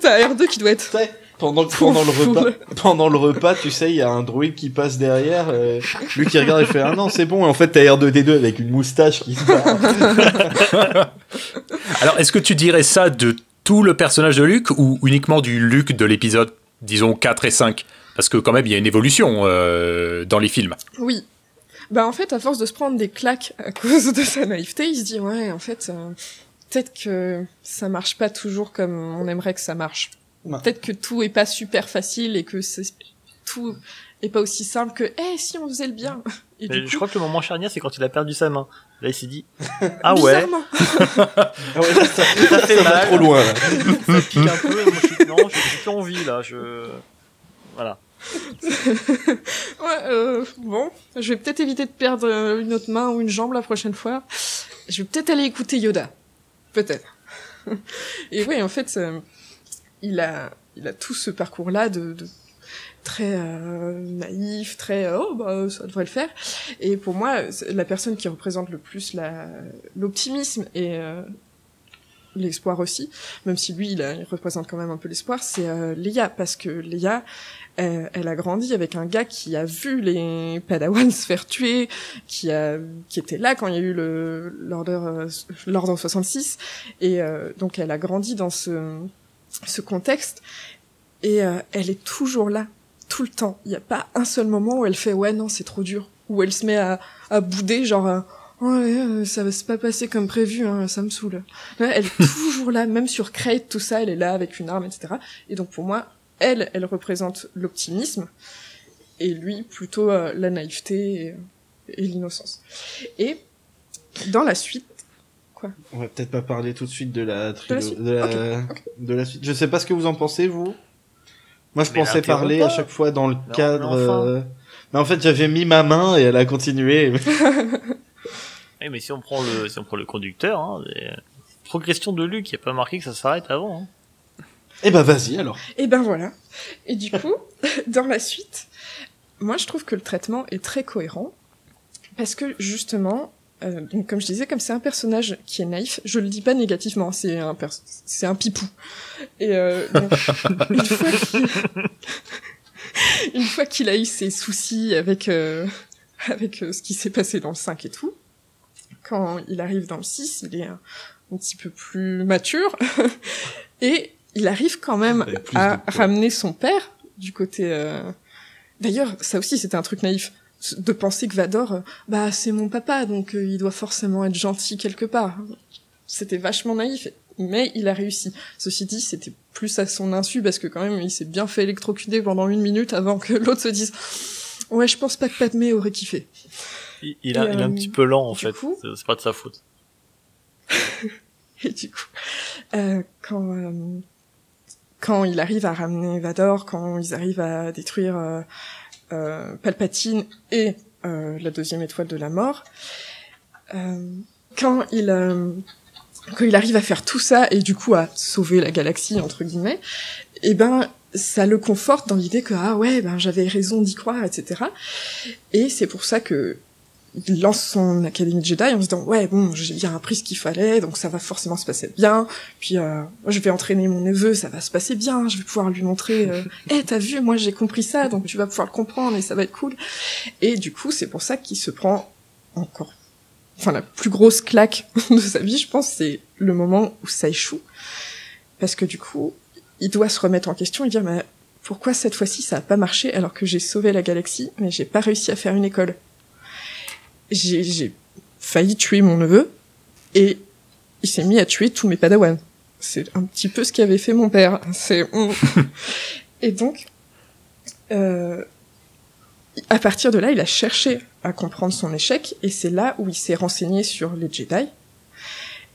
T'as R2 qui doit être. Tu sais, pendant, pendant le Full. repas, pendant le repas, tu sais, il y a un druide qui passe derrière, euh, lui qui regarde et fait, ah non, c'est bon, et en fait, t'as R2D2 avec une moustache qui se barre. Alors, est-ce que tu dirais ça de tout le personnage de Luke ou uniquement du Luke de l'épisode, disons, 4 et 5 Parce que quand même, il y a une évolution euh, dans les films. Oui. Bah en fait, à force de se prendre des claques à cause de sa naïveté, il se dit ouais, en fait, euh, peut-être que ça marche pas toujours comme on aimerait que ça marche. Ouais. Peut-être que tout est pas super facile et que c'est tout est pas aussi simple que eh si on faisait le bien. Et du je crois que le moment charnière, c'est quand il a perdu sa main. Là, il s'est dit, ah ouais, Ah ouais, là, ça, ça fait ça va mal. trop loin, là. ça pique un peu. Moi, je suis, non, j'ai plus envie, là. Je, voilà. Ouais, euh, bon, je vais peut-être éviter de perdre euh, une autre main ou une jambe la prochaine fois. Je vais peut-être aller écouter Yoda. Peut-être. Et oui, en fait, euh, il a, il a tout ce parcours-là de, de très euh, naïf, très euh, oh bah ça devrait le faire. Et pour moi, la personne qui représente le plus l'optimisme et euh, l'espoir aussi, même si lui il, a- il représente quand même un peu l'espoir, c'est euh, Leia. Parce que Leia elle, elle a grandi avec un gars qui a vu les Padawans se faire tuer, qui a qui était là quand il y a eu le euh, l'ordre 66 et euh, donc elle a grandi dans ce ce contexte. Et euh, elle est toujours là tout le temps. Il n'y a pas un seul moment où elle fait ouais non c'est trop dur, où elle se met à, à bouder genre euh, ouais euh, ça va se pas passer comme prévu, hein, ça me saoule. Elle est toujours là, même sur Crate tout ça, elle est là avec une arme etc. Et donc pour moi elle elle représente l'optimisme et lui plutôt euh, la naïveté et, et l'innocence. Et dans la suite On va peut-être pas parler tout de suite de la De la de la suite. Je sais pas ce que vous en pensez, vous. Moi, je Mais pensais parler à chaque fois dans le cadre. enfin. euh, Mais en fait, j'avais mis ma main et elle a continué. Eh, mais si on prend le, si on prend le conducteur, hein, les- progression de Luke, il n'y a pas marqué que ça s'arrête avant. Hein. Eh ben, vas-y alors. Et ben voilà. Et du coup, dans la suite, moi je trouve que le traitement est très cohérent parce que justement, euh, donc comme je disais, comme c'est un personnage qui est naïf, je le dis pas négativement, c'est un c'est un pipou. Et euh, donc, une fois qu'il une fois qu'il a eu ses soucis avec euh, avec euh, ce qui s'est passé dans le 5 et tout, quand il arrive dans le 6, il est un, un petit peu plus mature et il arrive quand même à ramener son père du côté. euh, D'ailleurs, ça aussi c'était un truc naïf de penser que Vador, euh, bah c'est mon papa, donc euh, il doit forcément être gentil quelque part. C'était vachement naïf, mais il a réussi. Ceci dit, c'était plus à son insu parce que quand même il s'est bien fait électrocuter pendant une minute avant que l'autre se dise. Ouais, je pense pas que Padmé aurait kiffé. Il, il, a, il est un euh, petit peu lent en fait. coup- C'est- pas de sa faute. Et du coup, euh, quand euh, quand il arrive à ramener Vador, quand ils arrivent à détruire Palpatine et euh, la deuxième étoile de la mort, euh, quand il euh, quand il arrive à faire tout ça et du coup à sauver la galaxie entre guillemets, et ben ça le conforte dans l'idée que ah ouais ben j'avais raison d'y croire etc. Et c'est pour ça que il lance son académie de Jedi en se disant ouais bon j'ai bien appris ce qu'il fallait donc ça va forcément se passer bien. Puis euh, je vais entraîner mon neveu ça va se passer bien je vais pouvoir lui montrer euh, Eh, t'as vu moi j'ai compris ça donc tu vas pouvoir le comprendre et ça va être cool. Et du coup c'est pour ça qu'il se prend encore enfin la plus grosse claque de sa vie je pense c'est le moment où ça échoue. Parce que du coup il doit se remettre en question et dire mais pourquoi cette fois-ci ça a pas marché alors que j'ai sauvé la galaxie mais j'ai pas réussi à faire une école? J'ai failli tuer mon neveu et il s'est mis à tuer tous mes padawans. C'est un petit peu ce qu'avait fait mon père. C'est et donc euh, à partir de là, il a cherché à comprendre son échec, et c'est là où il s'est renseigné sur les Jedi.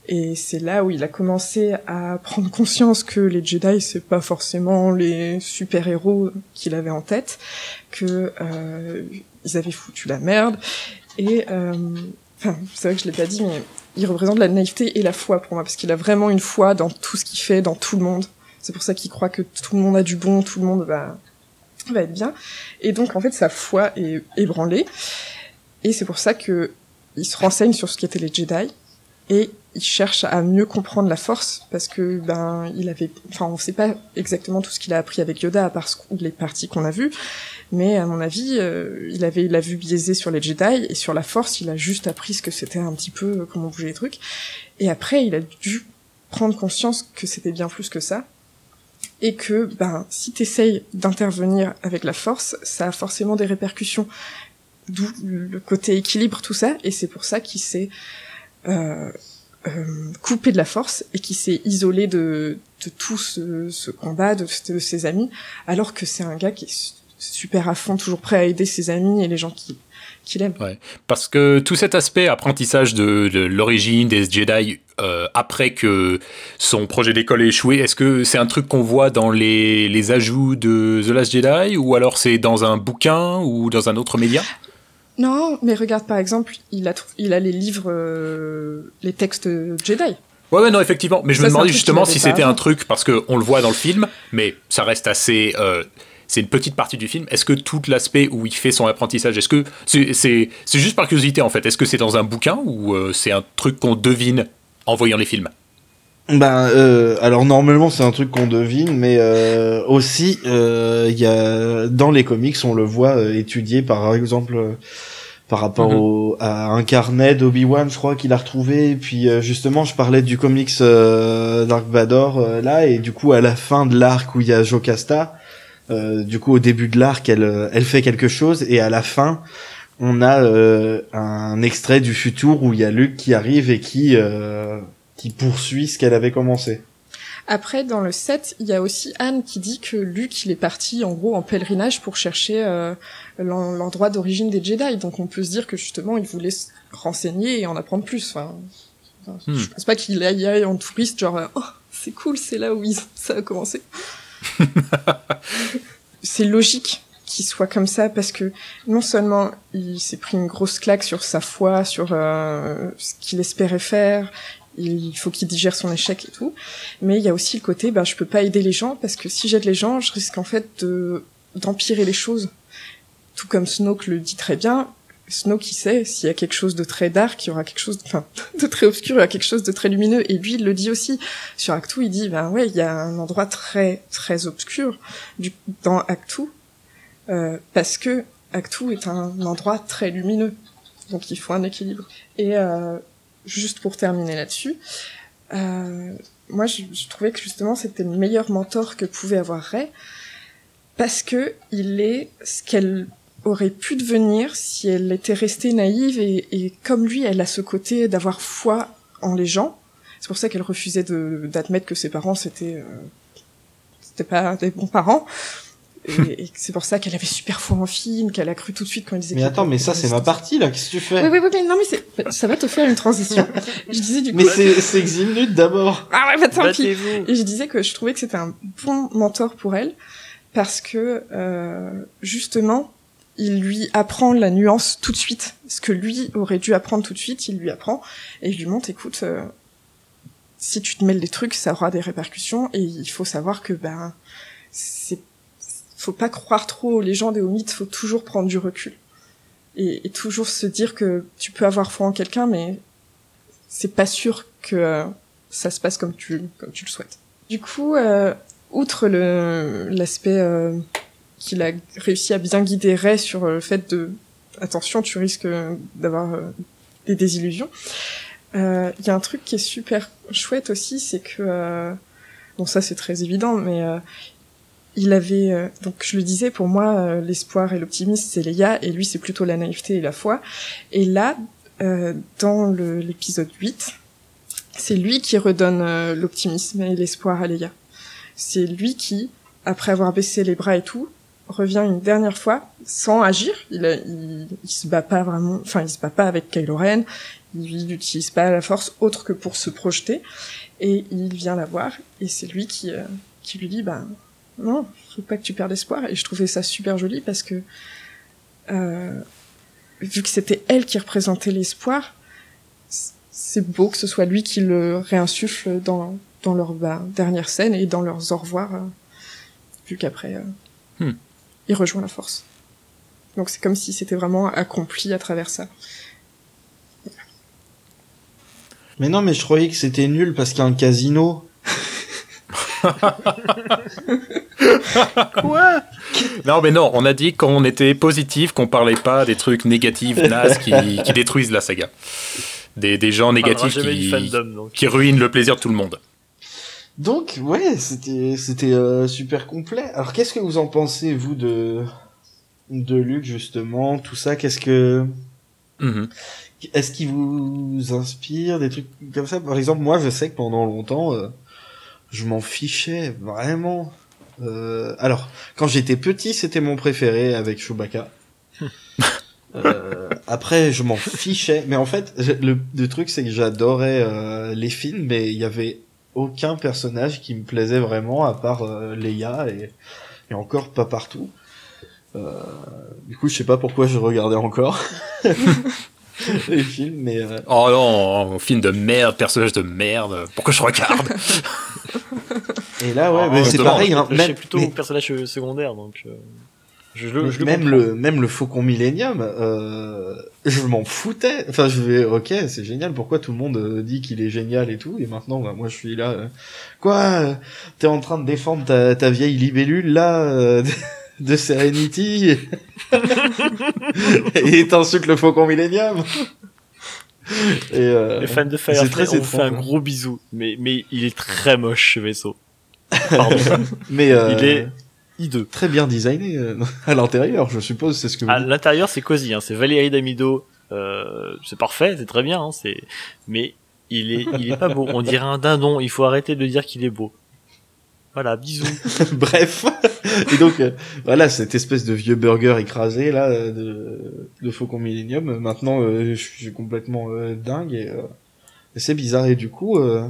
Et c'est là où il a commencé à prendre conscience que les Jedi, c'est pas forcément les super-héros qu'il avait en tête, que euh, ils avaient foutu la merde. Et euh, enfin, c'est vrai que je l'ai pas dit, mais il représente la naïveté et la foi pour moi, parce qu'il a vraiment une foi dans tout ce qu'il fait, dans tout le monde. C'est pour ça qu'il croit que tout le monde a du bon, tout le monde va, va être bien. Et donc, en fait, sa foi est ébranlée. Et c'est pour ça que il se renseigne sur ce qu'étaient les Jedi. Et il cherche à mieux comprendre la force parce que ben il avait enfin on sait pas exactement tout ce qu'il a appris avec Yoda à part les parties qu'on a vues mais à mon avis euh, il avait la vue biaisée sur les Jedi et sur la force il a juste appris ce que c'était un petit peu euh, comment bouger les trucs. Et après il a dû prendre conscience que c'était bien plus que ça et que ben si t'essayes d'intervenir avec la force ça a forcément des répercussions. D'où le côté équilibre tout ça. Et c'est pour ça qu'il s'est euh, coupé de la force et qui s'est isolé de, tout ce, ce combat, de, de, ses amis, alors que c'est un gars qui est super à fond, toujours prêt à aider ses amis et les gens qui qu'il aime. Ouais. Parce que tout cet aspect apprentissage de, de l'origine des Jedi euh, après que son projet d'école ait échoué, est-ce que c'est un truc qu'on voit dans les, les ajouts de The Last Jedi ou alors c'est dans un bouquin ou dans un autre média? Non, mais regarde par exemple, il a, il a les livres, euh, les textes Jedi. Ouais, ouais, non, effectivement. Mais je Ça, me demandais justement si c'était un truc, parce qu'on le voit dans le film, mais ça reste assez. euh, c'est une petite partie du film. Est-ce que tout l'aspect où il fait son apprentissage, est-ce que c'est juste par curiosité en fait? Est-ce que c'est dans un bouquin ou euh, c'est un truc qu'on devine en voyant les films? Ben, euh, alors normalement c'est un truc qu'on devine, mais euh, aussi il y a dans les comics on le voit étudié par exemple par rapport Mhm. au, à un carnet d'Obi-Wan, je crois qu'il a retrouvé. Et puis euh, justement je parlais du comics euh, Dark Vador euh, là et du coup à la fin de l'arc où il y a Jocasta, du coup au début de l'arc elle euh, elle fait quelque chose et à la fin on a euh, un extrait du futur où il y a Luke qui arrive et qui euh, qui poursuit ce qu'elle avait commencé. Après, dans le 7, il y a aussi Anne qui dit que Luke, il est parti en gros en pèlerinage pour chercher euh, l'en- l'endroit d'origine des Jedi. Donc on peut se dire que justement, il voulait se renseigner et en apprendre plus. Enfin, enfin, Hmm. Je pense pas qu'il aille en touriste, genre, euh, oh, c'est cool, c'est là où ils- ça a commencé. c'est logique qu'il soit comme ça parce que non seulement il s'est pris une grosse claque sur sa foi, sur euh, ce qu'il espérait faire, il faut qu'il digère son échec et tout, mais il y a aussi le côté, ben je peux pas aider les gens parce que si j'aide les gens, je risque en fait de d'empirer les choses. Tout comme Snoke le dit très bien, Snoke il sait s'il y a quelque chose de très dark, il y aura quelque chose, de, enfin, de très obscur, il y aura quelque chose de très lumineux, et lui il le dit aussi. Sur Actu, il dit ben ouais il y a un endroit très très obscur du, dans Actu euh, parce que Actu est un endroit très lumineux, donc il faut un équilibre. Et euh, juste pour terminer là-dessus, euh, moi je, je trouvais que justement c'était le meilleur mentor que pouvait avoir Ray parce que il est ce qu'elle aurait pu devenir si elle était restée naïve et, et comme lui elle a ce côté d'avoir foi en les gens. C'est pour ça qu'elle refusait de- d'admettre que ses parents c'était euh, c'était pas des bons parents. Et, et c'est pour ça qu'elle avait super foi en film, qu'elle a cru tout de suite quand il disait Mais attends, mais ça c'est ma partie là, qu'est-ce que tu fais? Oui, oui, oui, mais non, mais c'est, ça va te faire une transition. je disais du coup. Mais c'est c'est minutes d'abord. Ah ouais, bah tant pis. Et je disais que je trouvais que c'était un bon mentor pour elle parce que euh, justement, il lui apprend la nuance tout de suite. Ce que lui aurait dû apprendre tout de suite, il lui apprend et il lui montre, écoute, euh, si tu te mêles des trucs, ça aura des répercussions et il faut savoir que ben c'est faut pas croire trop aux légendes et aux mythes, faut toujours prendre du recul et, et toujours se dire que tu peux avoir foi en quelqu'un, mais c'est pas sûr que euh, ça se passe comme tu comme tu le souhaites. Du coup, euh, outre le l'aspect euh, qu'il a réussi à bien guider Ray sur euh, le fait de attention, tu risques euh, d'avoir euh, des désillusions. Il y a un truc qui est super chouette aussi, c'est que bon ça c'est très évident, mais il avait euh, donc je le disais pour moi l'espoir et l'optimisme c'est Leia et lui c'est plutôt la naïveté et la foi. Et là euh, dans l'épisode 8, c'est lui qui redonne l'optimisme et l'espoir à Leia. C'est lui qui, après avoir baissé les bras et tout, revient une dernière fois sans agir. Il, a- il, il se bat pas vraiment, enfin il se bat pas avec Kylo Ren. Il n'utilise pas la force autre que pour se projeter. Et il vient la voir et c'est lui qui euh, qui lui dit bah non, faut pas que tu perdes espoir. Et je trouvais ça super joli parce que euh, vu que c'était elle qui représentait l'espoir, c'est beau que ce soit lui qui le réinsuffle dans dans leur bah, dernière scène et dans leurs au revoir. euh, vu qu'après euh, Hmm. Il rejoint la force. Donc c'est comme si c'était vraiment accompli à travers ça. Mais non, mais je croyais que c'était nul parce qu'il y a un casino. Quoi? Non, mais non, on a dit qu'on était positif, qu'on parlait pas des trucs négatifs, nazes, qui, qui détruisent la saga. Des, des gens négatifs qui, donc. qui ruinent le plaisir de tout le monde. Donc, ouais, c'était c'était euh, super complet. Alors, qu'est-ce que vous en pensez, vous, de de Luc, justement, tout ça? Qu'est-ce que... Mhm. Est-ce qu'il vous inspire des trucs comme ça? Par exemple, moi, je sais que pendant longtemps, euh, je m'en fichais vraiment. Euh, alors, quand j'étais petit, c'était mon préféré avec Chewbacca. Euh, après, je m'en fichais. Mais en fait, le, le truc, c'est que j'adorais euh, les films, mais il y avait aucun personnage qui me plaisait vraiment, à part euh, Leia, et, et encore pas partout. Euh, du coup, je sais pas pourquoi je regardais encore les films, mais euh, Oh non, film de merde, personnage de merde, pourquoi je regarde et là, ouais, Oh, mais c'est pareil. Hein, Je suis même, plutôt mais- personnage euh, secondaire, donc je, je le même le même le Faucon Millenium, euh, je m'en foutais. Enfin, je vais, ok, c'est génial. Pourquoi tout le monde euh, dit qu'il est génial et tout, et maintenant, bah, moi, je suis là. euh, quoi? T'es en train de défendre ta, ta vieille libellule là euh, de Serenity? Et t'insultes le Faucon Millenium. et euh, Les fans de Firefly, très on vous fait un hein. gros bisou. Mais, mais il est très moche ce vaisseau. Pardon. mais euh, il est hideux. très bien designé euh, à l'intérieur, je suppose, c'est ce que vous À l'intérieur, c'est cosy. Hein. C'est Valérie Damido. Euh, c'est parfait, c'est très bien. Hein. C'est, mais il est, il est pas beau. On dirait un dindon. Il faut arrêter de dire qu'il est beau. Voilà, bisous. Bref. Et donc, euh, voilà, cette espèce de vieux burger écrasé, là, euh, de, de Faucon Millennium. Maintenant, euh, je suis complètement dingue et, euh, c'est bizarre. Et du coup, euh,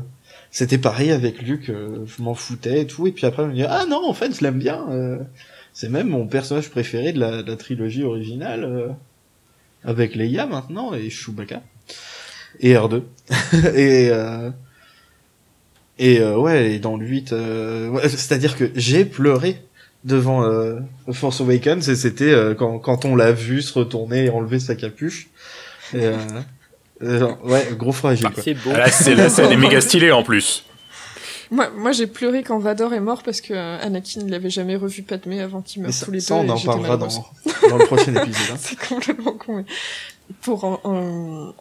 c'était pareil avec Luc, euh, je m'en foutais et tout. Et puis après, je me dis, ah non, en fait, je l'aime bien. euh, c'est même mon personnage préféré de la, de la trilogie originale, euh, avec Leia maintenant et Chewbacca. Et R2. et... Euh, et euh, ouais, et dans le 8, euh, ouais, c'est-à-dire que j'ai pleuré devant Force Awakens et c'était quand, quand on l'a vu se retourner et enlever sa capuche. Et, genre, ouais, gros fragile quoi. C'est beau. Ah, Là, c'est la scène est méga stylée en plus. Moi, moi j'ai pleuré quand Vador est mort parce que euh, Anakin il avait jamais revu Padmé avant qu'ils Mais meurent ça, tous les ça, deux. on et en parlera dans, dans le prochain épisode. hein. C'est complètement con. mais Pour en, en-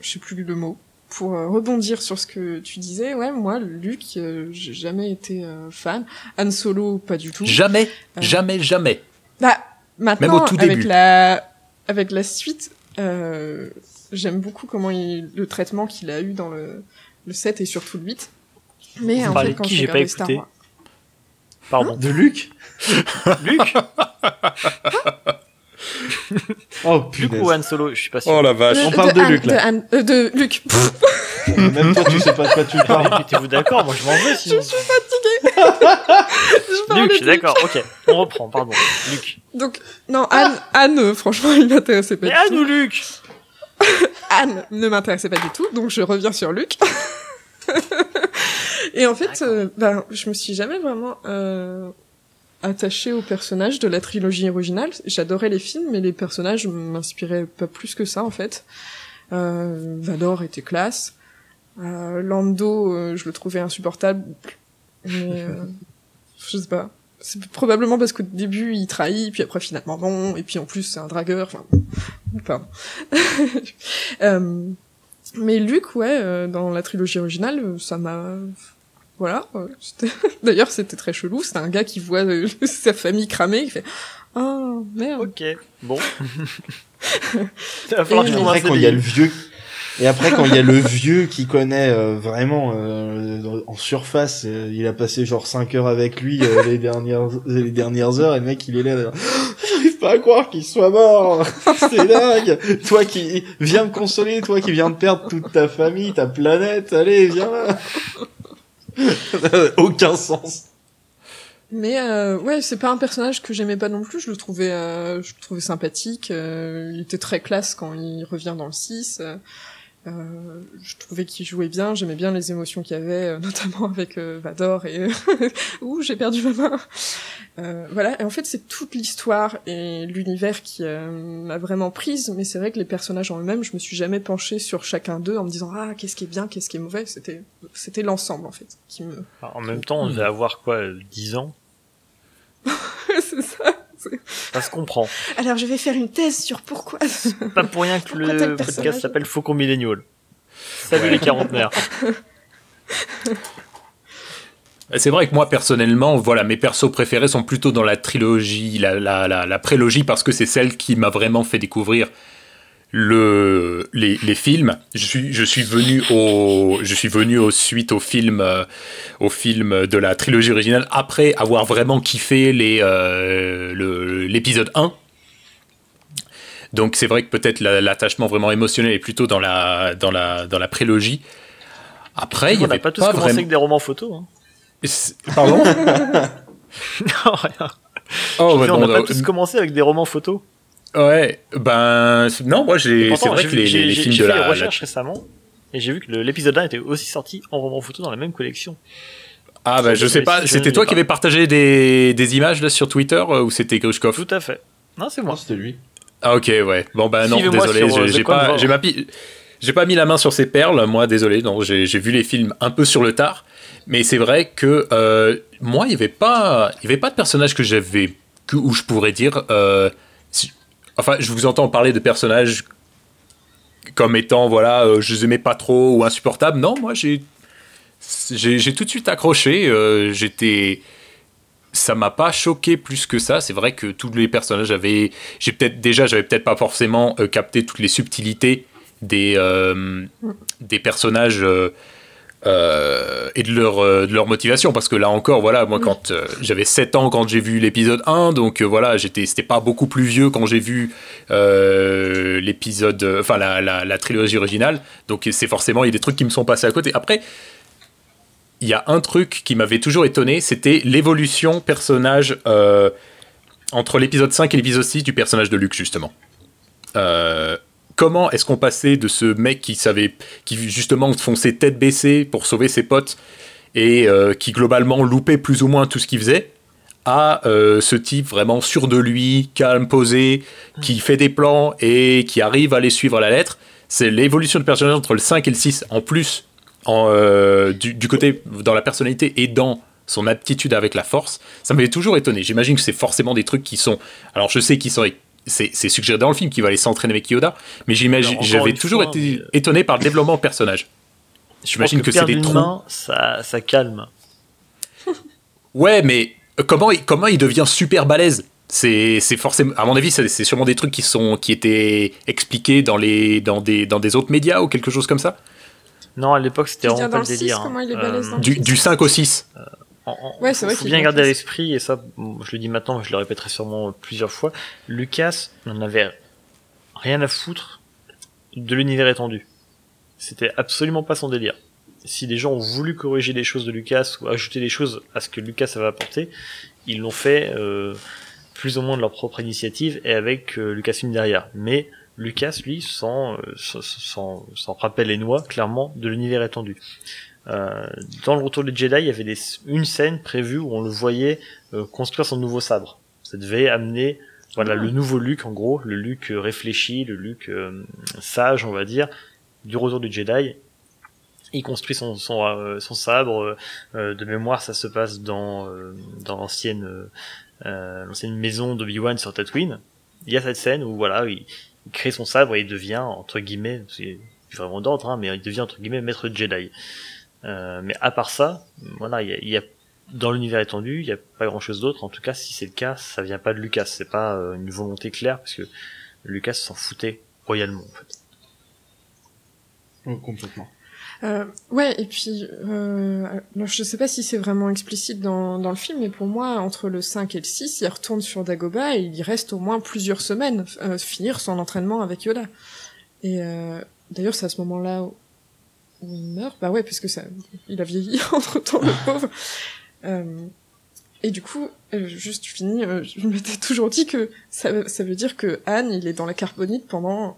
je sais plus le mot. Pour euh, rebondir sur ce que tu disais, ouais, moi, Luke, euh, j'ai jamais été euh, fan. Han Solo, pas du tout. Jamais, Euh. jamais, jamais. Bah, maintenant, Même au tout avec la, avec la suite, euh, j'aime beaucoup comment il, le traitement qu'il a eu dans le, le 7 et surtout le 8. Mais Vous en fait, de quand qui j'ai pas regardé Star écouté. Wars, Pardon. De Luc Luc Oh Luc ou Han Solo Je suis pas sûr. Oh la vache. On parle de Han- Luc, là. Han- euh, de Luc. Même toi, tu sais pas de quoi tu parles. Mettez-vous d'accord, moi je m'en veux sinon. je parlais Luc, de d'accord, ok. On reprend, pardon. Luc. Donc, non, Anne, Anne, euh, franchement, il m'intéressait pas Mais Anne ou Luc Anne ne m'intéressait pas du tout, donc je reviens sur Luc. Et en fait, euh, ben, je me suis jamais vraiment euh, attachée aux personnages de la trilogie originale. J'adorais les films, mais les personnages m'inspiraient pas plus que ça, en fait. Euh, Vador était classe. Euh, Lando, je le trouvais insupportable. Mais je sais pas. C'est probablement parce qu'au début il trahit, puis après finalement non, et puis en plus c'est un dragueur. Enfin, pardon. Euh, mais Luke, ouais, euh, dans la trilogie originale, euh, ça m'a. Voilà. euh, D'ailleurs, c'était très chelou. C'était un gars qui voit euh, sa famille cramée, qui fait Oh merde. Ok, bon. Il va falloir y a le vieux, Et après, quand il y a le vieux qui connaît euh, vraiment euh, en surface, euh, il a passé genre 5 heures avec lui euh, les dernières les dernières heures, et le mec il est là, là, j'arrive pas à croire qu'il soit mort, c'est dingue. Toi qui viens me consoler, toi qui viens de perdre toute ta famille, ta planète, allez viens là. Aucun sens. Mais euh, ouais, c'est pas un personnage que j'aimais pas non plus. Je le trouvais, euh, je le trouvais sympathique. euh, il était très classe quand il revient dans le 6. Euh, je trouvais qu'il jouait bien. J'aimais bien les émotions qu'il y avait, euh, notamment avec euh, Vador et ouh j'ai perdu ma main. Euh, voilà. Et en fait, c'est toute l'histoire et l'univers qui m'a vraiment prise. Mais c'est vrai que les personnages en eux-mêmes, je me suis jamais penchée sur chacun d'eux en me disant ah qu'est-ce qui est bien, qu'est-ce qui est mauvais. C'était, c'était l'ensemble en fait qui me. Alors, En même temps, on devait avoir quoi, euh, 10 ans? C'est ça. Ça se comprend. Alors je vais faire une thèse sur pourquoi. Pas pour rien que Pourquoi le podcast s'appelle Faucon Millennial. Salut les quarantenaires. C'est vrai que moi personnellement, voilà, mes persos préférés sont plutôt dans la trilogie, la, la, la, la prélogie, parce que c'est celle qui m'a vraiment fait découvrir le, les, les films. Je suis, je suis venu au, je suis venu au suite au film, euh, au film de la trilogie originale après avoir vraiment kiffé les, euh, l'épisode 1. Donc c'est vrai que peut-être la- l'attachement vraiment émotionnel est plutôt dans la, dans la, dans la prélogie. Après, il y on n'a avait pas tous pas commencé vraiment. avec des romans photos. Hein. Pardon? Non, rien. Oh, on n'a pas euh, tous commencé avec des romans photos. Ouais, ben non, moi j'ai, c'est vrai que les, les films de fait la, des la- recherches récemment et j'ai vu que l'épisode 1 était aussi sorti en roman photo dans la même collection. ah ben je sais pas, c'était toi qui avais partagé des, des images là sur Twitter euh, ou c'était Grushkov Tout à fait. Non, c'est moi. c'était lui. Ah ok ouais, bon ben non désolé, euh, j'ai, pas, j'ai j'ai pas mis la main sur ces perles, moi désolé, non j'ai, j'ai vu les films un peu sur le tard, mais c'est vrai que euh, moi il y avait pas, il y avait pas de personnage que j'avais, que, où je pourrais dire, euh, enfin je vous entends parler de personnages comme étant voilà, euh, je les aimais pas trop ou insupportables, non moi j'ai tout de suite accroché. euh, J'étais, ça m'a pas choqué plus que ça. C'est vrai que tous les personnages avaient, j'ai peut-être déjà, j'avais peut-être pas forcément euh, capté toutes les subtilités des des personnages. Euh, et de leur, euh, de leur motivation. Parce que là encore voilà moi quand euh, j'avais 7 ans quand j'ai vu l'épisode 1 donc voilà j'étais c'était pas beaucoup plus vieux quand j'ai vu l'épisode enfin la, la, la trilogie originale. Donc c'est forcément il y a des trucs qui me sont passés à côté. Après il y a un truc qui m'avait toujours étonné, c'était l'évolution personnage entre l'épisode 5 et l'épisode 6 du personnage de Luke, justement. Comment est-ce qu'on passait de ce mec qui savait, qui justement fonçait tête baissée pour sauver ses potes et euh, qui globalement loupait plus ou moins tout ce qu'il faisait, à euh, ce type vraiment sûr de lui, calme, posé, qui fait des plans et qui arrive à les suivre à la lettre. C'est l'évolution de personnage entre le 5 et le 6. En plus, en, euh, du, du côté dans la personnalité et dans son aptitude avec la force, ça m'avait toujours étonné. J'imagine que c'est forcément des trucs qui sont. Alors je sais qu'ils sont. C'est c'est suggéré dans le film qu'il va aller s'entraîner avec Yoda, mais j'imagine, j'avais toujours fois, été mais, euh, étonné par le développement de personnage. Je J'imagine pense que c'est des trous. main, ça, ça calme. Ouais, mais comment, il- comment il devient super balèze? C'est c'est forcément à mon avis c'est sûrement des trucs qui sont qui étaient expliqués dans les dans des dans des autres médias ou quelque chose comme ça Non, à l'époque, c'était vraiment pas le délire. comment hein. il est balèze dans le du, du 5 au 6 en- en- Ouais, c'est faut- vrai faut qu'il bien garder à l'esprit, et ça, je le dis maintenant, je le répéterai sûrement plusieurs fois. Lucas n'en avait rien à foutre de l'univers étendu. C'était absolument pas son délire. Si des gens ont voulu corriger des choses de Lucas ou ajouter des choses à ce que Lucas avait apporté, ils l'ont fait euh, plus ou moins de leur propre initiative et avec euh, Lucasfilm derrière. Mais Lucas, lui, s'en euh, s'en- s'en s'en rappelle les noix, clairement, de l'univers étendu. Euh, dans le retour du Jedi, il y avait des, une scène prévue où on le voyait euh, construire son nouveau sabre. Ça devait amener voilà le nouveau Luke en gros, le Luke euh, réfléchi, le Luke euh, sage, on va dire, du retour du Jedi. Il construit son son, euh, son sabre. euh, de mémoire, ça se passe dans euh, dans l'ancienne l'ancienne maison d'Obi-Wan sur Tatooine. Il y a cette scène où voilà, il, il crée son sabre et il devient entre guillemets, c'est vraiment d'ordre, hein, mais il devient entre guillemets maître Jedi. Euh, mais à part ça, voilà, il y a, il y a- dans l'univers étendu, il n'y a pas grand chose d'autre. En tout cas, si c'est le cas, ça vient pas de Lucas. C'est pas euh, une volonté claire parce que Lucas s'en foutait royalement en fait. Ouais, complètement. Euh, ouais, et puis, euh, je sais pas si c'est vraiment explicite dans, dans le film, mais pour moi, entre le 5 et le 6, il retourne sur Dagobah et il y reste au moins plusieurs semaines, euh, finir son entraînement avec Yoda. Et euh, d'ailleurs, c'est à ce moment-là où, où il meurt. Bah ouais, puisque ça, il a vieilli entre-temps, le pauvre. Euh, et du coup, euh, juste fini, euh, je m'étais toujours dit que ça, ça veut dire que Anne, il est dans la carbonite pendant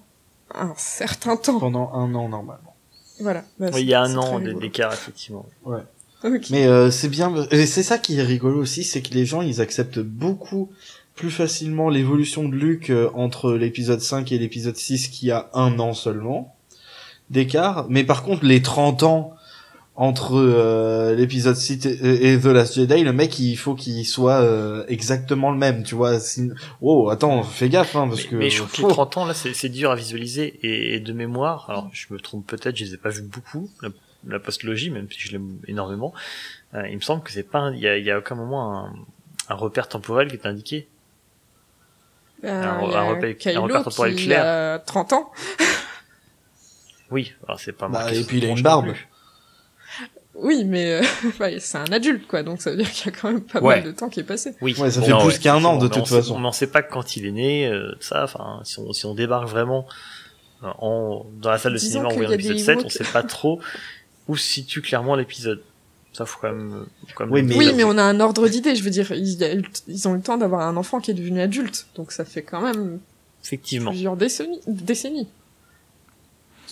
un certain temps. Pendant un an, normalement. Voilà. Bah, Oui, il y a un an d'écart, effectivement. Ok. Mais euh, c'est bien, et c'est ça qui est rigolo aussi, c'est que les gens ils acceptent beaucoup plus facilement l'évolution de Luke euh, entre l'épisode 5 et l'épisode 6 qui a un an seulement d'écart, mais par contre les 30 ans entre euh, l'épisode 6 et, et The Last Jedi, le mec il faut qu'il soit euh, exactement le même, tu vois. Oh attends, fais gaffe hein, parce mais, que mais je trouve que les Oh. 30 ans, là, c'est c'est dur à visualiser. Et, et de mémoire, alors je me trompe peut-être, je les ai pas vus beaucoup, la, la postlogie, même si je l'aime énormément. euh, il me semble que c'est pas, un- il y a, il y a aucun moment un, un repère temporel qui est indiqué. Ben, un- un repère- un repère temporel qui clair. a 30 ans. Oui, alors c'est pas Bah, marqué et puis il a une barbe. Oui, mais euh, ouais, c'est un adulte, quoi. Donc ça veut dire qu'il y a quand même pas Ouais. mal de temps qui est passé. Oui, Ouais, ça bon, fait Non, plus ouais, qu'un an de mais toute façon. On sait pas quand il est né, euh, ça, enfin, si on, si on débarque vraiment en, dans la salle de Disons cinéma en voyant y a l'épisode des 7, on Ewoks. sait pas trop où se situe clairement l'épisode. Ça, faut quand même, faut quand même Oui, mais- dire. oui, mais on a un ordre d'idée. Je veux dire, ils, y a eu- ils ont eu le temps d'avoir un enfant qui est devenu adulte. Donc ça fait quand même Effectivement. plusieurs décennies. décennies.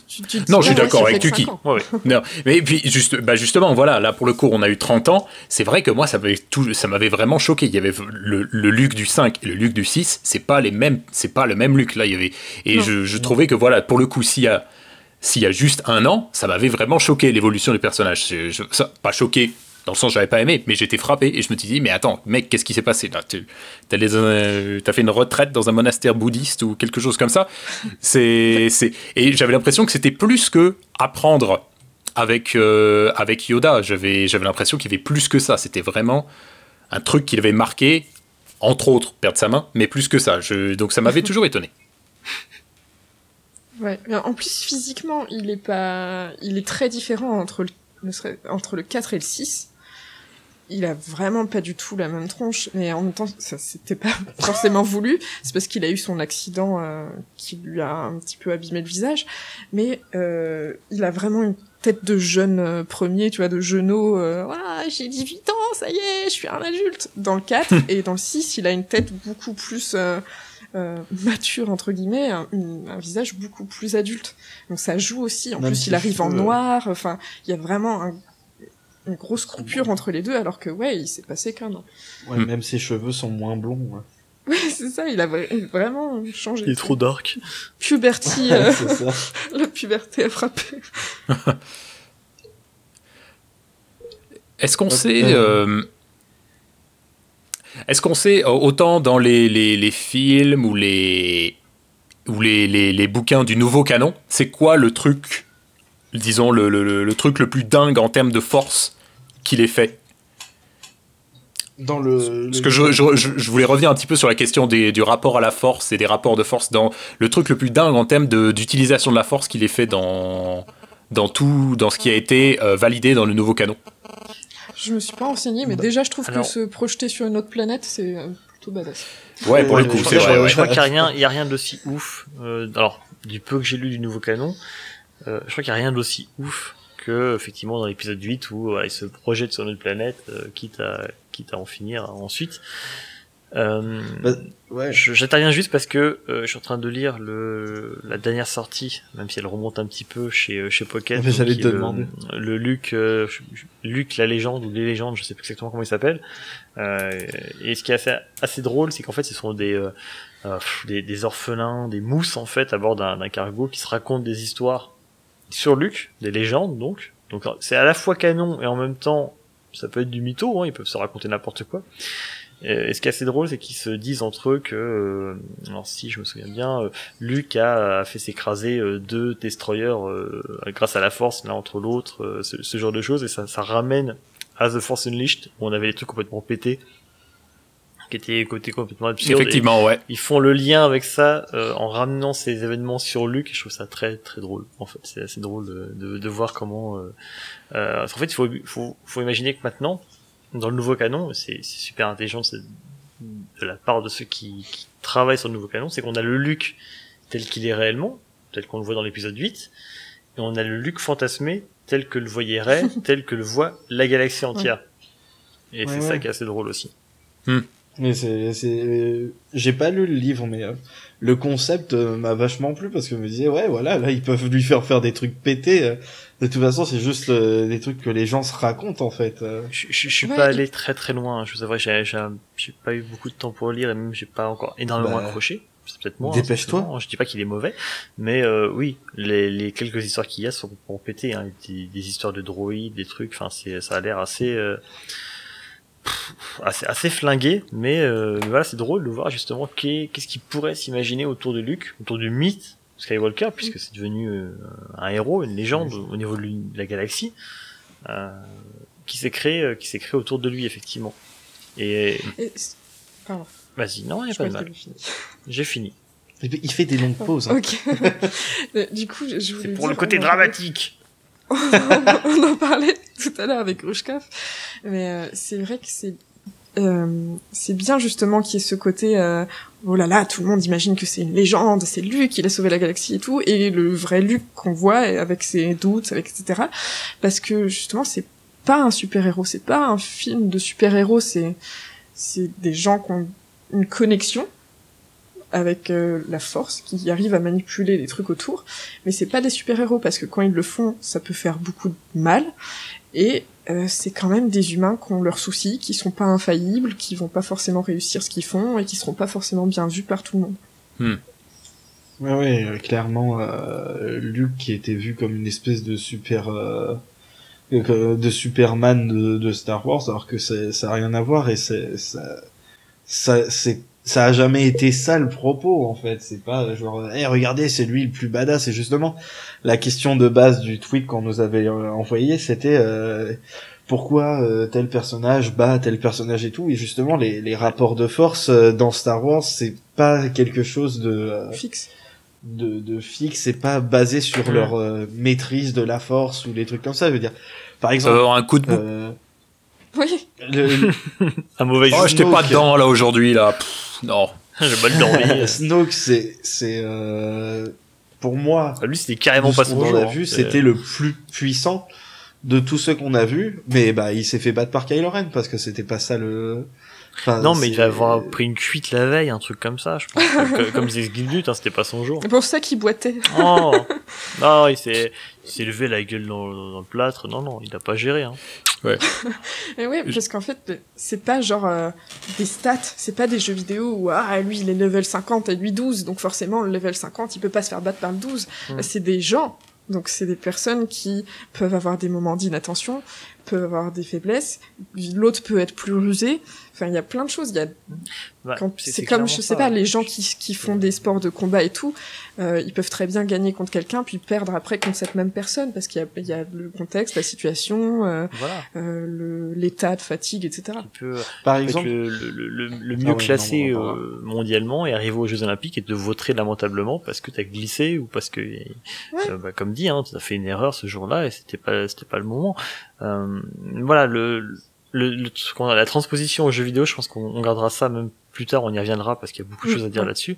Tu- tu Non, je suis d'accord avec Tuki. cinq ans. Ouais, ouais. Non, mais puis juste, bah justement, voilà, là pour le coup, on a eu 30 ans. C'est vrai que moi, ça m'avait tout, ça m'avait vraiment choqué. Il y avait le, le Luc du 5 et le Luc du 6, c'est pas les mêmes, c'est pas le même Luc. Là, il y avait, et Non. je, je trouvais que voilà, pour le coup, s'il y a, s'il y a juste un an, ça m'avait vraiment choqué l'évolution du personnage. Je- je- ça, pas choqué dans le sens j'avais pas aimé, mais j'étais frappé et je me suis dit, mais attends, mec, qu'est-ce qui s'est passé là? Tu as, fait une retraite dans un monastère bouddhiste ou quelque chose comme ça? C'est, c'est, et j'avais l'impression que c'était plus que apprendre avec euh, avec Yoda. J'avais j'avais l'impression qu'il y avait plus que ça. C'était vraiment un truc qu'il avait marqué, entre autres, perdre sa main, mais plus que ça. Je, donc ça m'avait toujours étonné. Ouais. Mais en plus, physiquement, il est pas, il est très différent entre le, ne serait- entre le 4 et le 6. Il a vraiment pas du tout la même tronche, mais en même temps, ça c'était pas forcément voulu. C'est parce qu'il a eu son accident euh, qui lui a un petit peu abîmé le visage. Mais euh, il a vraiment une tête de jeune euh, premier, tu vois, de jeuneau. Euh, voilà, j'ai 18 ans, ça y est, je suis un adulte. Dans le 4 et dans le 6, il a une tête beaucoup plus mature entre guillemets, un, une- un visage beaucoup plus adulte. Donc ça joue aussi. En Même plus, si il arrive en je- noir. Enfin, il y a vraiment un- une grosse coupure entre les deux, alors que ouais, il s'est passé qu'un an. Ouais, Hmm. même ses cheveux sont moins blonds. ouais. Ouais, c'est ça. Il a vra- vraiment changé. Il est trop dark. Puberty, euh, la puberté a frappé. Est-ce qu'on Euh, sait. euh, euh, Est-ce qu'on sait, autant dans les, les, les films ou les, ou les, les, bouquins du nouveau canon, c'est quoi le truc, disons, le, le, le- truc le plus dingue en termes de force qu'il ait fait? Dans le. Parce que je, je, je- voulais revenir un petit peu sur la question des, du rapport à la force et des rapports de force dans le truc le plus dingue en termes de- d'utilisation de, la force qu'il ait fait dans, dans tout, dans ce qui a été euh, validé dans le nouveau canon. Je me suis pas renseignée, mais Bah, déjà, je trouve alors- que se projeter sur une autre planète, c'est euh, plutôt badass. Ouais, pour le coup, je c'est vrai. ouais. Je crois qu'il n'y a rien, il y a rien d'aussi ouf. euh, alors, du peu que j'ai lu du nouveau canon, euh, je crois qu'il n'y a rien d'aussi ouf que effectivement dans l'épisode 8 où il se projette sur notre planète, euh, quitte à quitte à en finir ensuite. Euh, Bah, ouais. J'interviens juste parce que euh, je suis en train de lire le la dernière sortie, même si elle remonte un petit peu chez euh, chez Pocket. Ah, mais j'allais te le, demander. Le Luc, euh, Luc la légende ou les légendes, je sais plus exactement comment il s'appelle. Euh, et ce qui est assez, assez drôle, c'est qu'en fait, ce sont des, euh, euh, des des orphelins, des mousses en fait à bord d'un d'un cargo qui se racontent des histoires sur Luc, des légendes donc. Donc c'est à la fois canon et en même temps ça peut être du mytho, hein, ils peuvent se raconter n'importe quoi. Et, et ce qui est assez drôle, c'est qu'ils se disent entre eux que, euh, alors si je me souviens bien, euh, Luke a, a fait s'écraser euh, deux destroyers euh, grâce à la Force l'un entre l'autre, euh, ce, ce genre de choses, et ça, ça ramène à The Force Unleashed où on avait les trucs complètement pétés qui était côté complètement absurde. Effectivement, ouais. Ils font le lien avec ça euh, en ramenant ces événements sur Luke. Et je trouve ça très très drôle. En fait, c'est assez drôle de, de, de voir comment. Euh, euh, en fait, il faut, faut faut imaginer que maintenant, dans le nouveau canon, c'est c'est super intelligent de, de la part de ceux qui, qui travaillent sur le nouveau canon, c'est qu'on a le Luke tel qu'il est réellement, tel qu'on le voit dans l'épisode 8, et on a le Luke fantasmé tel que le voyait Ray, tel que le voit la galaxie entière. Et Ouais, c'est ouais. ça qui est assez drôle aussi. Mais c'est, c'est, euh, j'ai pas lu le livre, mais euh, le concept euh, m'a vachement plu parce que je me disais, ouais, voilà, là, ils peuvent lui faire faire des trucs pétés. De toute façon, c'est juste euh, des trucs que les gens se racontent, en fait. euh. Je, je, je suis Ouais, pas allé très très loin, je vous avouerai, j'ai, j'ai, j'ai pas eu beaucoup de temps pour lire et même j'ai pas encore énormément Bah, accroché. C'est peut-être moi. hein, dépêche-toi. simplement. Je dis pas qu'il est mauvais, mais euh, oui, les, les quelques histoires qu'il y a sont pour péter. Hein, des, des histoires de droïdes, des trucs. Enfin, c'est, ça a l'air assez, euh, pff, assez, assez flingué, mais, euh, mais voilà, c'est drôle de voir justement qu'est- qu'est-ce qu'il pourrait s'imaginer autour de Luke, autour du mythe Skywalker, puisque c'est devenu euh, un héros, une légende au niveau de la galaxie, euh, qui s'est créé, euh, qui s'est créé autour de lui effectivement. Et Et c'est- Pardon, vas-y, non, y a je pas de mal. J'ai fini. Il fait des longues pauses. hein. Ok. Du coup, je C'est pour le côté dramatique. on en parlait tout à l'heure avec Rouchkov, mais euh, c'est vrai que c'est euh, c'est bien justement qu'il y ait ce côté euh, oh là là tout le monde imagine que c'est une légende c'est Luke il a sauvé la galaxie et tout et le vrai Luke qu'on voit avec ses doutes avec etc parce que justement c'est pas un super héros c'est pas un film de super héros c'est c'est des gens qui ont une connexion avec euh, la force qui arrivent à manipuler les trucs autour mais c'est pas des super-héros parce que quand ils le font, ça peut faire beaucoup de mal et euh, c'est quand même des humains qui ont leurs soucis, qui sont pas infaillibles, qui vont pas forcément réussir ce qu'ils font et qui seront pas forcément bien vus par tout le monde. Ouais, ouais, euh, clairement, euh, Luke qui était vu comme une espèce de super, euh, de Superman de, de Star Wars, alors que ça a rien à voir et c'est, ça, ça, c'est, ça a jamais été ça le propos en fait. C'est pas genre, hey, regardez, c'est lui le plus badass. Et justement, la question de base du tweet qu'on nous avait euh, envoyé, c'était euh, pourquoi euh, tel personnage bat tel personnage et tout. Et justement, les, les rapports de force euh, dans Star Wars, c'est pas quelque chose de euh, Fixe. de, de fixe, c'est pas basé sur Mhm. leur euh, maîtrise de la force ou des trucs comme ça. Je veux dire, par Ça va exemple, avoir un coup de bout. euh, Oui, le, Un mauvais oh, j'étais pas dedans là aujourd'hui là. Pff, non. J'ai mal dormi. Snoke, c'est c'est euh, pour moi, Lui, c'était carrément pas ce qu'on a hein. vu, c'était le plus puissant de tous ceux qu'on a vus, mais bah il s'est fait battre par Kylo Ren parce que c'était pas ça le. Enfin, Non, mais il va avoir pris une cuite la veille, un truc comme ça, je pense. comme, comme disait hein, c'était pas son jour. c'est pour ça qu'il boitait. Oh Non, il s'est, il s'est levé la gueule dans, dans le plâtre. Non, non, il a pas géré. Hein. Et oui, parce qu'en fait, c'est pas genre euh, des stats, c'est pas des jeux vidéo où ah lui il est level 50 et lui 12, donc forcément le level 50 il peut pas se faire battre par le 12. Mm. C'est des gens, donc c'est des personnes qui peuvent avoir des moments d'inattention, peuvent avoir des faiblesses, l'autre peut être plus rusé. Enfin, il y a plein de choses. Il y a Bah, quand c'est- comme je ça, sais pas ouais. les gens qui qui font des sports de combat et tout euh, ils peuvent très bien gagner contre quelqu'un puis perdre après contre cette même personne parce qu'il y a il y a le contexte la situation euh, Voilà. euh, le l'état de fatigue etc peut Par être exemple, le, le, le, le Ah mieux oui, classé non, euh, mondialement et arriver aux Jeux Olympiques et te vautrer lamentablement parce que t'as glissé ou parce que, euh, bah, comme dit, hein, t'as fait une erreur ce jour-là et c'était pas, c'était pas le moment. Euh, voilà, le, le, le ce qu'on a- la transposition aux jeux vidéo, je pense qu'on on gardera ça même plus tard, on y reviendra parce qu'il y a beaucoup de Mm, choses à dire ouais. là-dessus.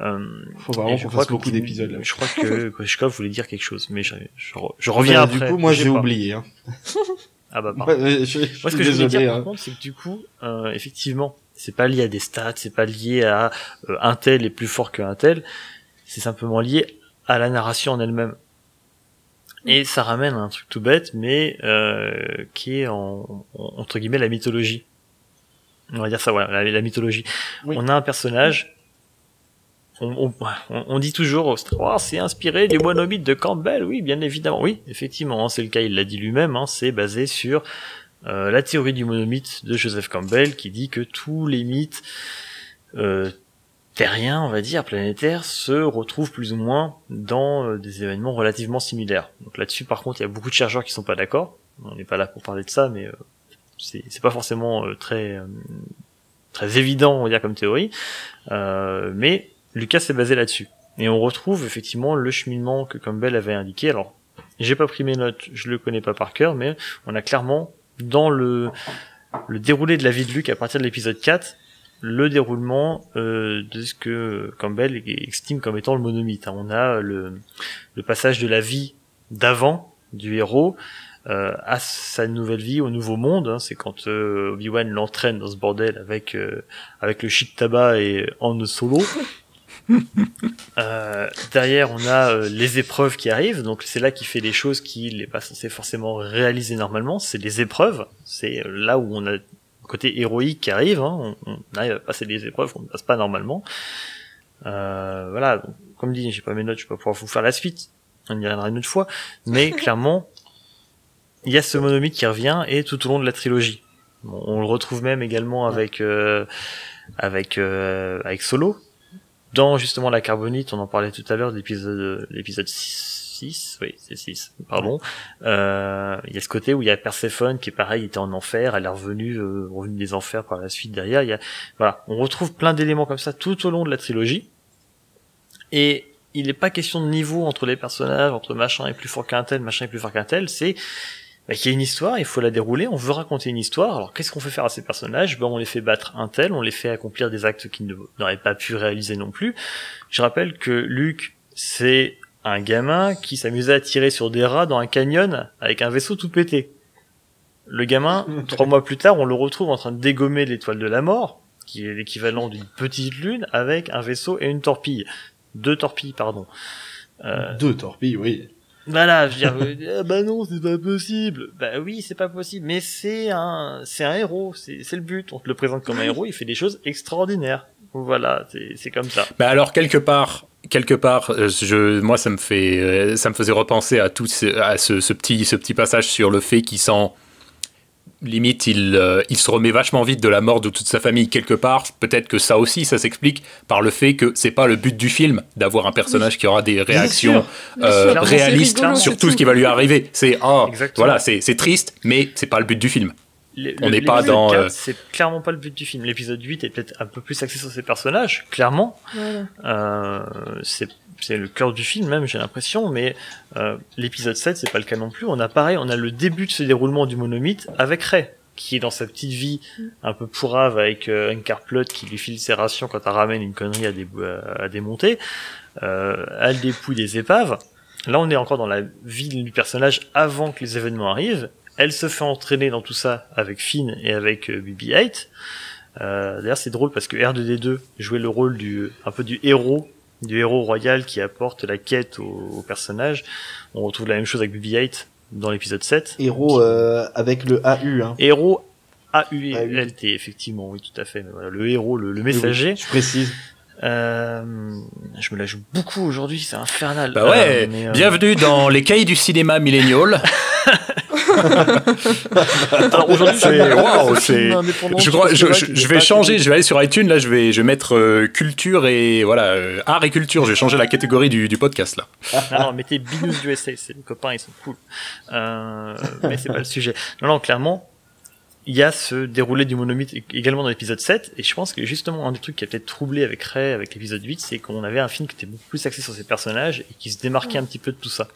Euh, faut vraiment je qu'on crois fasse que beaucoup d'épisodes là. Je crois que Koshkov voulait dire quelque chose, mais je, je, je reviens Mais, après. Du coup, moi j'ai pas. oublié. Hein. Ah bah pardon. Ouais, je, je Moi, ce que je voulais désolé. dire, hein. par contre, c'est que du coup, euh, effectivement, c'est pas lié à des stats, c'est pas lié à euh, un tel est plus fort qu'un tel, c'est simplement lié à la narration en elle-même. Et ça ramène à un truc tout bête, mais euh, qui est en, en- entre guillemets la mythologie. On va dire ça, voilà, la, la mythologie. Oui. On a un personnage. On, on, on- on dit toujours, oh, c'est inspiré du monomythe de Campbell. Oui, bien évidemment. Oui, effectivement, hein, c'est le cas. Il l'a dit lui-même. Hein, c'est basé sur euh, la théorie du monomythe de Joseph Campbell, qui dit que tous les mythes euh, terriens, on va dire, planétaires, se retrouvent plus ou moins dans euh, des événements relativement similaires. Donc là-dessus, par contre, il y a beaucoup de chercheurs qui sont pas d'accord. On n'est pas là pour parler de ça, mais euh, c'est pas forcément euh, très très évident, on va dire comme théorie, mais Lucas s'est basé là-dessus. Et on retrouve effectivement le cheminement que Campbell avait indiqué. Alors, j'ai pas pris mes notes, je le connais pas par cœur, mais on a clairement dans le le déroulé de la vie de Luke à partir de l'épisode 4 le déroulement euh, de ce que Campbell estime comme étant le monomythe. On a le, le passage de la vie d'avant du héros euh, à sa nouvelle vie, au nouveau monde. Hein. C'est quand euh, Obi-Wan l'entraîne dans ce bordel avec euh, avec le shit tabac et en solo. Euh, derrière, on a euh, les épreuves qui arrivent, donc c'est là qu'il fait les choses qu'il n'est pas censé forcément réaliser normalement. C'est les épreuves, c'est là où on a côté héroïque qui arrive, hein, on, arrive à passer des épreuves qu'on ne passe pas normalement. Euh, voilà, donc, comme dit, j'ai pas mes notes, je vais pas pouvoir vous faire la suite, on y reviendra une autre fois, mais clairement, il y a ce monomythe qui revient et tout au long de la trilogie. Bon, on le retrouve même également avec euh, avec euh, avec Solo. Dans justement la carbonite, on en parlait tout à l'heure de l'épisode l'épisode 6, oui, c'est 6, pardon. Euh, il y a ce côté où il y a Perséphone qui est pareil, il était en enfer, elle est revenue, euh, revenue des enfers par la suite derrière. Y a, voilà, on retrouve plein d'éléments comme ça tout au long de la trilogie. Et il n'est pas question de niveau entre les personnages, entre machin est plus fort qu'un tel, machin est plus fort qu'un tel, c'est bah, qu'il y a une histoire, il faut la dérouler, on veut raconter une histoire, alors qu'est-ce qu'on fait faire à ces personnages? Ben on les fait battre un tel, on les fait accomplir des actes qu'ils n'auraient pas pu réaliser non plus. Je rappelle que Luc, c'est un gamin qui s'amusait à tirer sur des rats dans un canyon avec un vaisseau tout pété. Le gamin, trois mois plus tard, on le retrouve en train de dégommer l'étoile de la mort, qui est l'équivalent d'une petite lune, avec un vaisseau et une torpille. Deux torpilles, pardon. Euh... Deux torpilles, oui. Voilà, je veux dire, ah bah non, c'est pas possible. Bah oui, c'est pas possible, mais c'est un, c'est un héros, c'est, c'est le but. On te le présente comme un héros, il fait des choses extraordinaires. Voilà, c'est, c'est comme ça. Bah alors quelque part, quelque part, euh, je, moi ça me fait, euh, ça me faisait repenser à tout ce, à ce, ce petit, ce petit passage sur le fait qu'il sent limite, il, euh, il se remet vachement vite de la mort de toute sa famille quelque part. Peut-être que ça aussi, ça s'explique par le fait que c'est pas le but du film d'avoir un personnage qui aura des réactions euh, réalistes rigolo, sur tout ce qui va lui arriver. C'est ah, Exactement. voilà, c'est c'est triste, mais c'est pas le but du film. Le- On n'est pas dans, 4, euh, C'est clairement pas le but du film. L'épisode 8 est peut-être un peu plus axé sur ses personnages, clairement. Euh, c'est c'est le cœur du film même, j'ai l'impression, mais euh, l'épisode 7, c'est pas le cas non plus. On a pareil, on a le début de ce déroulement du monomythe avec Ray, qui est dans sa petite vie un peu pourrave avec euh, un carplot qui lui file ses rations quand elle ramène une connerie à, dé- à démonter. Euh, elle dépouille des épaves. Là, on est encore dans la vie du personnage avant que les événements arrivent. Elle se fait entraîner dans tout ça avec Finn et avec euh, BB-8. Euh, D'ailleurs, c'est drôle parce que R2D2 jouait le rôle du un peu du héros, du héros royal qui apporte la quête au, au personnage. On retrouve la même chose avec BB-8 dans l'épisode 7. Héros euh, avec le AU, hein. Héros A-U-L-T, effectivement, oui, tout à fait. Mais voilà, le héros, le, le messager. Je précise. Euh, je me la joue beaucoup aujourd'hui, c'est infernal. Bah ouais, Euh, mais, euh, bienvenue dans les cahiers du cinéma millénial. Alors aujourd'hui, je vais Waouh, ce c'est- Je, crois, vais changer, je vais aller sur iTunes, là je vais, je vais mettre euh, culture et voilà, euh, art et culture, je vais changer la catégorie du, du podcast là. Non, non, mettez Binous USA, c'est les copains, ils sont cool. Euh, mais c'est pas le sujet. Non, non, clairement, il y a ce déroulé du monomythe également dans l'épisode 7, et je pense que justement, un des trucs qui a peut-être troublé avec Ray, avec l'épisode 8, c'est qu'on avait un film qui était beaucoup plus axé sur ses personnages et qui se démarquait un petit peu de tout ça.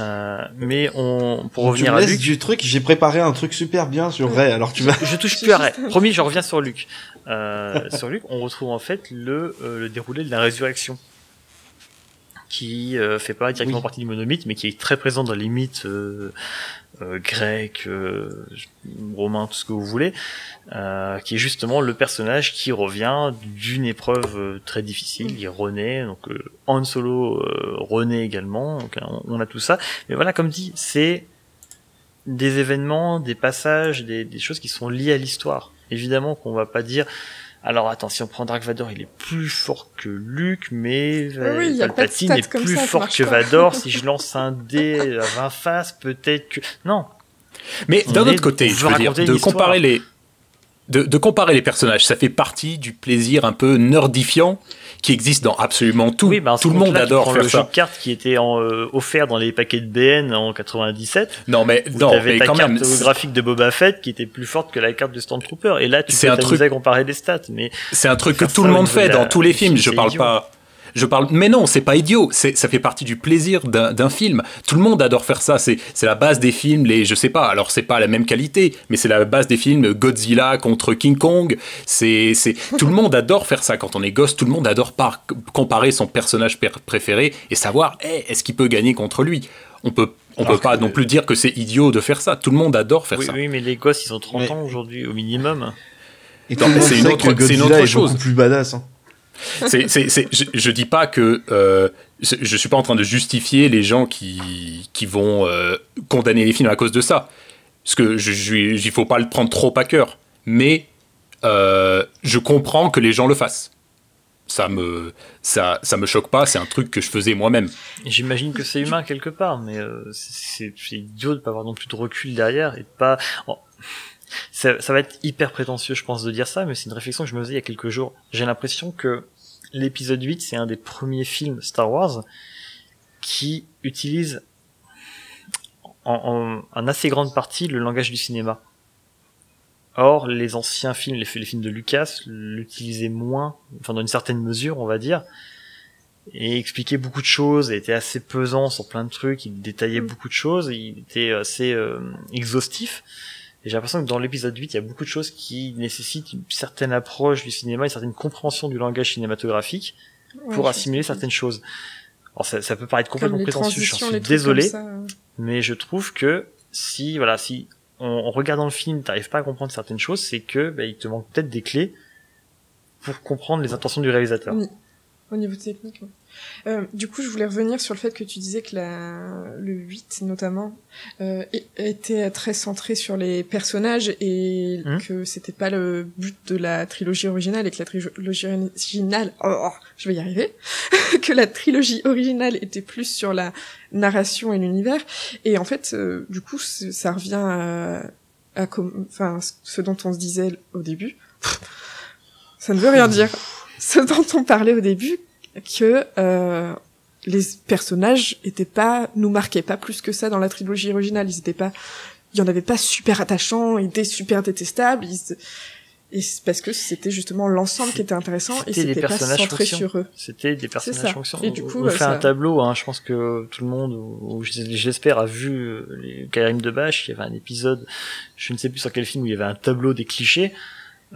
Euh, mais on, pour tu revenir me à Luc, du truc, j'ai préparé un truc super bien sur Ray, alors tu vas... je touche plus à Ray. Promis, je reviens sur Luc. Euh, sur Luc, on retrouve en fait le, euh, le déroulé de la résurrection, qui euh, fait pas directement Oui. partie du monomythe, mais qui est très présent dans les mythes euh, grecs, euh, romains, tout ce que vous voulez, euh, qui est justement le personnage qui revient d'une épreuve très difficile. Il renaît, donc Han Solo renaît également. Donc, on, on a tout ça. Mais voilà, comme dit, c'est des événements, des passages, des, des choses qui sont liées à l'histoire. Évidemment qu'on va pas dire. Alors attends, si on prend Dark Vador, il est plus fort que Luke, mais euh, Oui, de Palpatine est plus ça, fort que pas. Vador. si je lance un dé à 20 faces, peut-être que non. Mais d'un autre côté, je veux dire, de comparer les de, de comparer les personnages, ça fait partie du plaisir un peu nerdifiant qui existe dans absolument tout. Oui, bah, tout le monde tu adore faire le ça. jeu de cartes qui était en, euh, offert dans les paquets de BN en 97. Non, mais non, t'avais mais ta quand carte même. holographique de Boba Fett qui était plus forte que la carte de Stormtrooper. Et là, tu peux un truc- à comparer des stats. Mais C'est un truc que tout le monde fait dans tous les films. film, Je parle idiot. pas. Je parle, mais non, c'est pas idiot. C'est, ça fait partie du plaisir d'un, d'un film. Tout le monde adore faire ça. C'est, c'est la base des films. Les, je sais pas. Alors c'est pas la même qualité, mais c'est la base des films. Godzilla contre King Kong. C'est, c'est tout le monde adore faire ça. Quand on est gosse, tout le monde adore par, comparer son personnage per- préféré et savoir, eh, est-ce qu'il peut gagner contre lui? On peut, on Alors peut pas que- non plus dire que c'est idiot de faire ça. Tout le monde adore faire oui, ça. oui, mais les gosses, ils ont 30 Mais- ans aujourd'hui au minimum. Et c'est une autre- que c'est une Godzilla autre est chose. beaucoup plus badass. Hein. Je, je dis pas que euh, je, suis pas en train de justifier les gens qui, qui vont euh, condamner les films à cause de ça. Parce que je, il faut pas le prendre trop à cœur. Mais euh, je comprends que les gens le fassent. Ça me, ça, ça me choque pas. C'est un truc que je faisais moi-même. J'imagine que c'est humain quelque part, mais euh, c'est idiot de pas avoir non plus de recul derrière et de pas. Ça, ça va être hyper prétentieux, je pense, de dire ça, mais c'est une réflexion que je me faisais il y a quelques jours. J'ai l'impression que l'épisode 8, c'est un des premiers films Star Wars qui utilise en, en, en assez grande partie le langage du cinéma. Or, les anciens films, les, les films de Lucas, l'utilisaient moins, enfin dans une certaine mesure, on va dire, et expliquait beaucoup de choses, et était assez pesant sur plein de trucs, il détaillait Mm. beaucoup de choses, il était assez euh, exhaustif. Et j'ai l'impression que dans l'épisode 8, il y a beaucoup de choses qui nécessitent une certaine approche du cinéma, une certaine compréhension du langage cinématographique pour assimiler certaines choses. Alors ça, ça peut paraître complètement prétentieux, j'en suis désolé, ça, euh. mais je trouve que si voilà, si en, en regardant le film, t'arrives pas à comprendre certaines choses, c'est que bah, il te manque peut-être des clés pour comprendre les intentions du réalisateur. Oui. Au niveau technique. ouais. Euh, du coup, je voulais revenir sur le fait que tu disais que la, le 8, notamment, euh, était très centré sur les personnages et Mhm. que c'était pas le but de la trilogie originale et que la trilogie originale, oh, oh, je vais y arriver, que la trilogie originale était plus sur la narration et l'univers. Et en fait, euh, du coup, ça revient à, à enfin, ce dont on se disait au début. Ça ne veut rien dire. Ce dont on parlait au début, que euh, les personnages étaient pas nous marquaient pas plus que ça dans la trilogie originale. Ils étaient pas, il y en avait pas super attachants, ils étaient super détestables. Ils, et c'est parce que c'était justement l'ensemble qui était intéressant et C'était pas personnages centré fonctions. sur eux. C'était des personnages ça. fonctions. Et du On- coup, on bah, fait ça- un tableau, hein, je pense que tout le monde, ou j'espère, a vu euh, Karim de Bâche, il y avait un épisode, je ne sais plus sur quel film, où il y avait un tableau des clichés.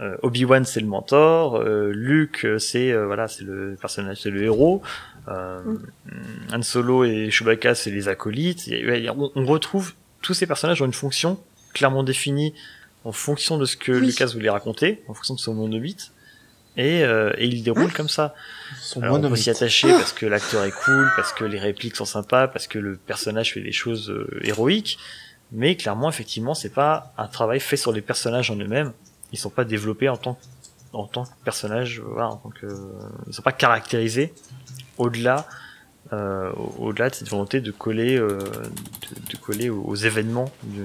Euh, Obi-Wan c'est le mentor, euh, Luke c'est euh, voilà c'est le personnage c'est le héros, euh, Han Solo et Chewbacca c'est les acolytes. A- on, on retrouve tous ces personnages ont une fonction clairement définie en fonction de ce que Oui. Lucas voulait raconter, en fonction de son monde de bits, et, euh, et il déroule comme ça. Son Alors, on peut s'y attacher parce que l'acteur est cool, parce que les répliques sont sympas, parce que le personnage fait des choses euh, héroïques. Mais clairement, effectivement, c'est pas un travail fait sur les personnages en eux-mêmes. Ils sont pas développés en tant en tant que personnages, euh, voilà, en tant que ils sont pas caractérisés au-delà euh, au- au-delà de cette volonté de coller euh, de, de coller aux, aux événements du,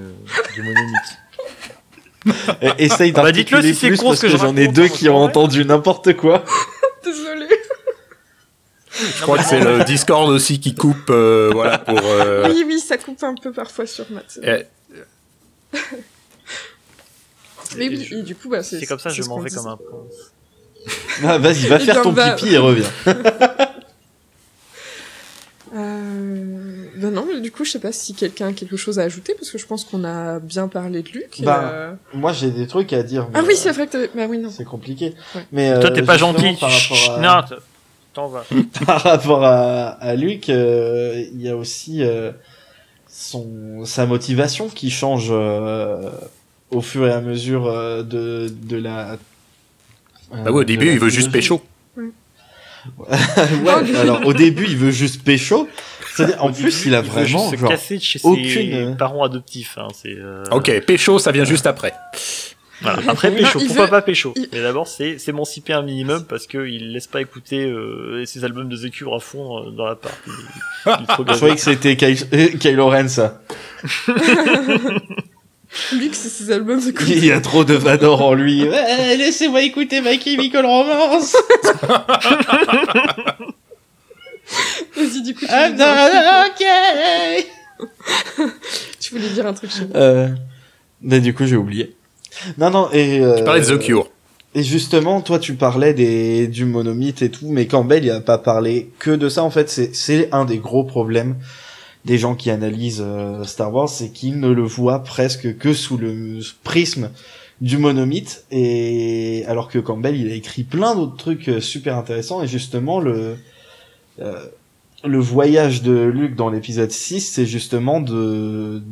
du monomythe. Essaye Bah, dites-le d'articuler si c'est plus con parce ce que que je j'en ai deux hein, qui ont entendu n'importe quoi. Désolée. Je crois que c'est le Discord aussi qui coupe, euh, voilà, pour. euh, Oui, oui, ça coupe un peu parfois sur Matt. Mais Et oui, je- et du coup, bah, c'est comme ça, je m'en vais comme un prince. Ah, Vas-y, va faire ton va- pipi et reviens. Euh... Ben non, mais du coup, je sais pas si quelqu'un a quelque chose à ajouter, parce que je pense qu'on a bien parlé de Luc. et, Bah, euh, Moi, j'ai des trucs à dire. Ah oui, euh, c'est vrai que t'avais... Bah oui, non. C'est compliqué. Ouais. Mais Toi, euh, t'es pas gentil. Par rapport à, Non, t'en vas. par rapport à, à Luc, euh, il y a aussi euh, son sa motivation qui change euh, au fur et à mesure euh, de de la. euh, bah oui, au début, il veut juste pécho. ouais, alors au début, il veut juste pécho. C'est-à-dire, en Au plus, début, il a veut vraiment juste se genre, casser de chez aucune, ses euh, parents adoptifs. Hein, euh, Ok, pécho, ça vient juste après. Voilà. Après pécho, pourquoi veut- pas pécho il- Mais d'abord, c'est s'émanciper un minimum parce que il laisse pas écouter euh, ses albums de The Cure à fond euh, dans la part. Il, Je croyais que c'était Kyle- Kylo Ren, ça. Luke, c'est ses albums de Il y a trop de Vador en lui. Ouais, laissez-moi écouter My Chemical Romance. Vas-y, du coup, tu, I'm voulais dire un not truc. tu voulais dire un truc chez moi. Euh, mais du coup, j'ai oublié. Non, non, et... Euh, Tu parlais de The Cure. Et justement, toi, tu parlais des, du monomythe et tout, mais Campbell, il a pas parlé que de ça. En fait, c'est, c'est un des gros problèmes des gens qui analysent euh, Star Wars, c'est qu'ils ne le voient presque que sous le prisme du monomythe. Et alors que Campbell, il a écrit plein d'autres trucs euh, super intéressants. Et justement, le euh, le voyage de Luke dans l'épisode 6, c'est justement de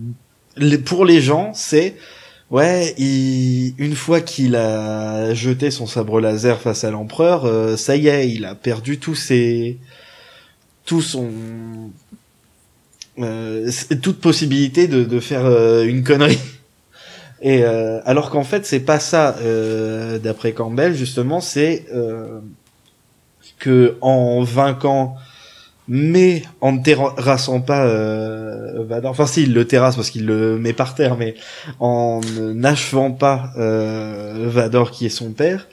pour les gens, c'est Ouais, une fois qu'il a jeté son sabre laser face à l'empereur, ça y est, il a perdu tous ses, tout son, euh, toute possibilité de, de faire euh, une connerie. Et euh, alors qu'en fait, c'est pas ça. euh, D'après Campbell, justement, c'est euh, que en vainquant mais en ne terrassant pas euh, Vador, enfin si, il le terrasse parce qu'il le met par terre, mais en n'achevant pas Vador qui est son père,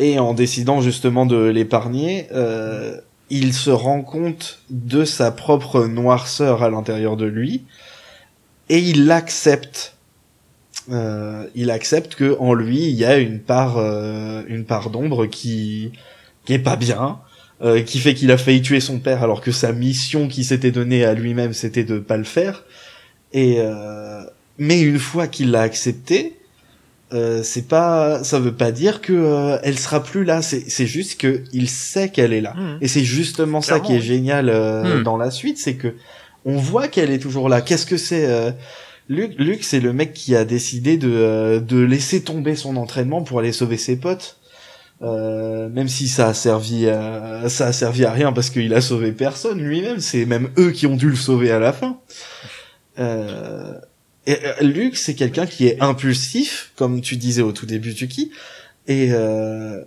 et en décidant justement de l'épargner, euh, il se rend compte de sa propre noirceur à l'intérieur de lui, et il l'accepte. Euh, il accepte que en lui il y a une part, euh, une part d'ombre qui qui est pas bien, euh, qui fait qu'il a failli tuer son père alors que sa mission qui s'était donnée à lui-même c'était de pas le faire. Et mais une fois qu'il l'a accepté, euh, c'est pas, ça veut pas dire que euh, elle sera plus là. C'est c'est juste que il sait qu'elle est là. Mhm. Et c'est justement ça qui est génial euh, Hmm. dans la suite, c'est que on voit qu'elle est toujours là. Qu'est-ce que c'est euh, Luc, Luc c'est le mec qui a décidé de, euh, de laisser tomber son entraînement pour aller sauver ses potes. Euh, même si ça a servi à, ça a servi à rien parce qu'il a sauvé personne lui-même, c'est même eux qui ont dû le sauver à la fin. Euh, et, euh, Luc, c'est quelqu'un qui est impulsif, comme tu disais au tout début, Tuki, et euh,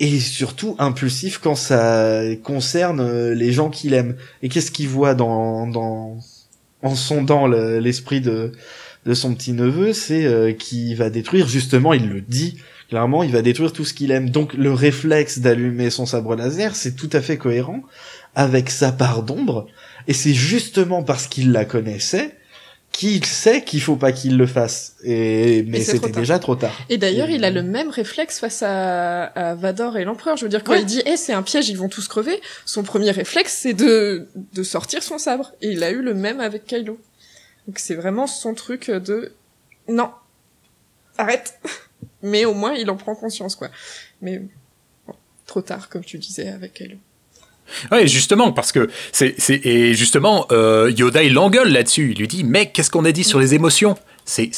et surtout impulsif quand ça concerne euh, les gens qu'il aime. Et qu'est-ce qu'il voit dans dans en sondant le- l'esprit de de son petit neveu, c'est euh, qu'il va détruire justement, il le dit clairement, il va détruire tout ce qu'il aime. Donc le réflexe d'allumer son sabre laser, c'est tout à fait cohérent avec sa part d'ombre, et c'est justement parce qu'il la connaissait qu'il sait qu'il faut pas qu'il le fasse. Et mais c'était déjà trop tard. Et d'ailleurs, il a le même réflexe face à, à Vador et l'Empereur. Je veux dire, quand Ouais. il dit « Eh, c'est un piège, ils vont tous crever », son premier réflexe, c'est de, de sortir son sabre. Et il a eu le même avec Kylo. Donc c'est vraiment son truc de « Non, arrête !» Mais au moins, il en prend conscience, quoi. Mais bon, trop tard, comme tu disais, avec Kylo. Ouais, justement, parce que c'est, et justement euh, Yoda il l'engueule là-dessus. Il lui dit mec, qu'est-ce qu'on a dit sur les émotions? C'est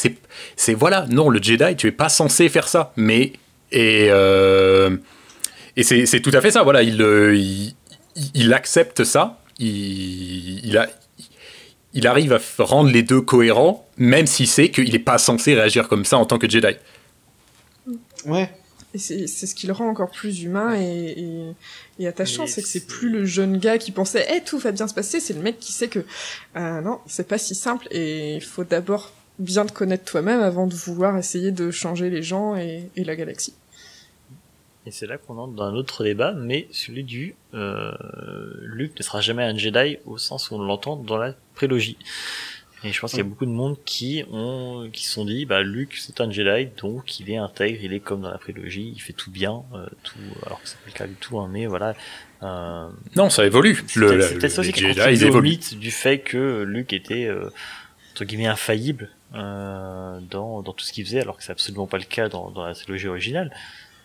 voilà, non, le Jedi, tu es pas censé faire ça. Mais et euh, et c'est tout à fait ça. Voilà, il euh, il, il accepte ça. Il il a il arrive à rendre les deux cohérents, même s'il sait qu'il n'est pas censé réagir comme ça en tant que Jedi. Ouais. Et c'est ce qui le rend encore plus humain et, et, et attachant, c'est que c'est c'est- plus le jeune gars qui pensait Eh, tout va bien se passer », c'est le mec qui sait que euh, non, c'est pas si simple et il faut d'abord bien te connaître toi-même avant de vouloir essayer de changer les gens et, et la galaxie. Et c'est là qu'on entre dans un autre débat, mais celui du euh, Luke ne sera jamais un Jedi au sens où on l'entend dans la prélogie. Et je pense qu'il y a beaucoup de monde qui ont qui se sont dit bah Luke c'est un Jedi donc il est intègre, il est comme dans la prélogie, il fait tout bien, euh, tout alors que c'est pas le cas du tout hein, mais voilà. Euh, Non, ça évolue. Le, le- c'est peut-être ça aussi qui évoluent. mythe du fait que Luke était euh, entre guillemets infaillible euh, dans, dans tout ce qu'il faisait, alors que c'est absolument pas le cas dans, dans la trilogie originale.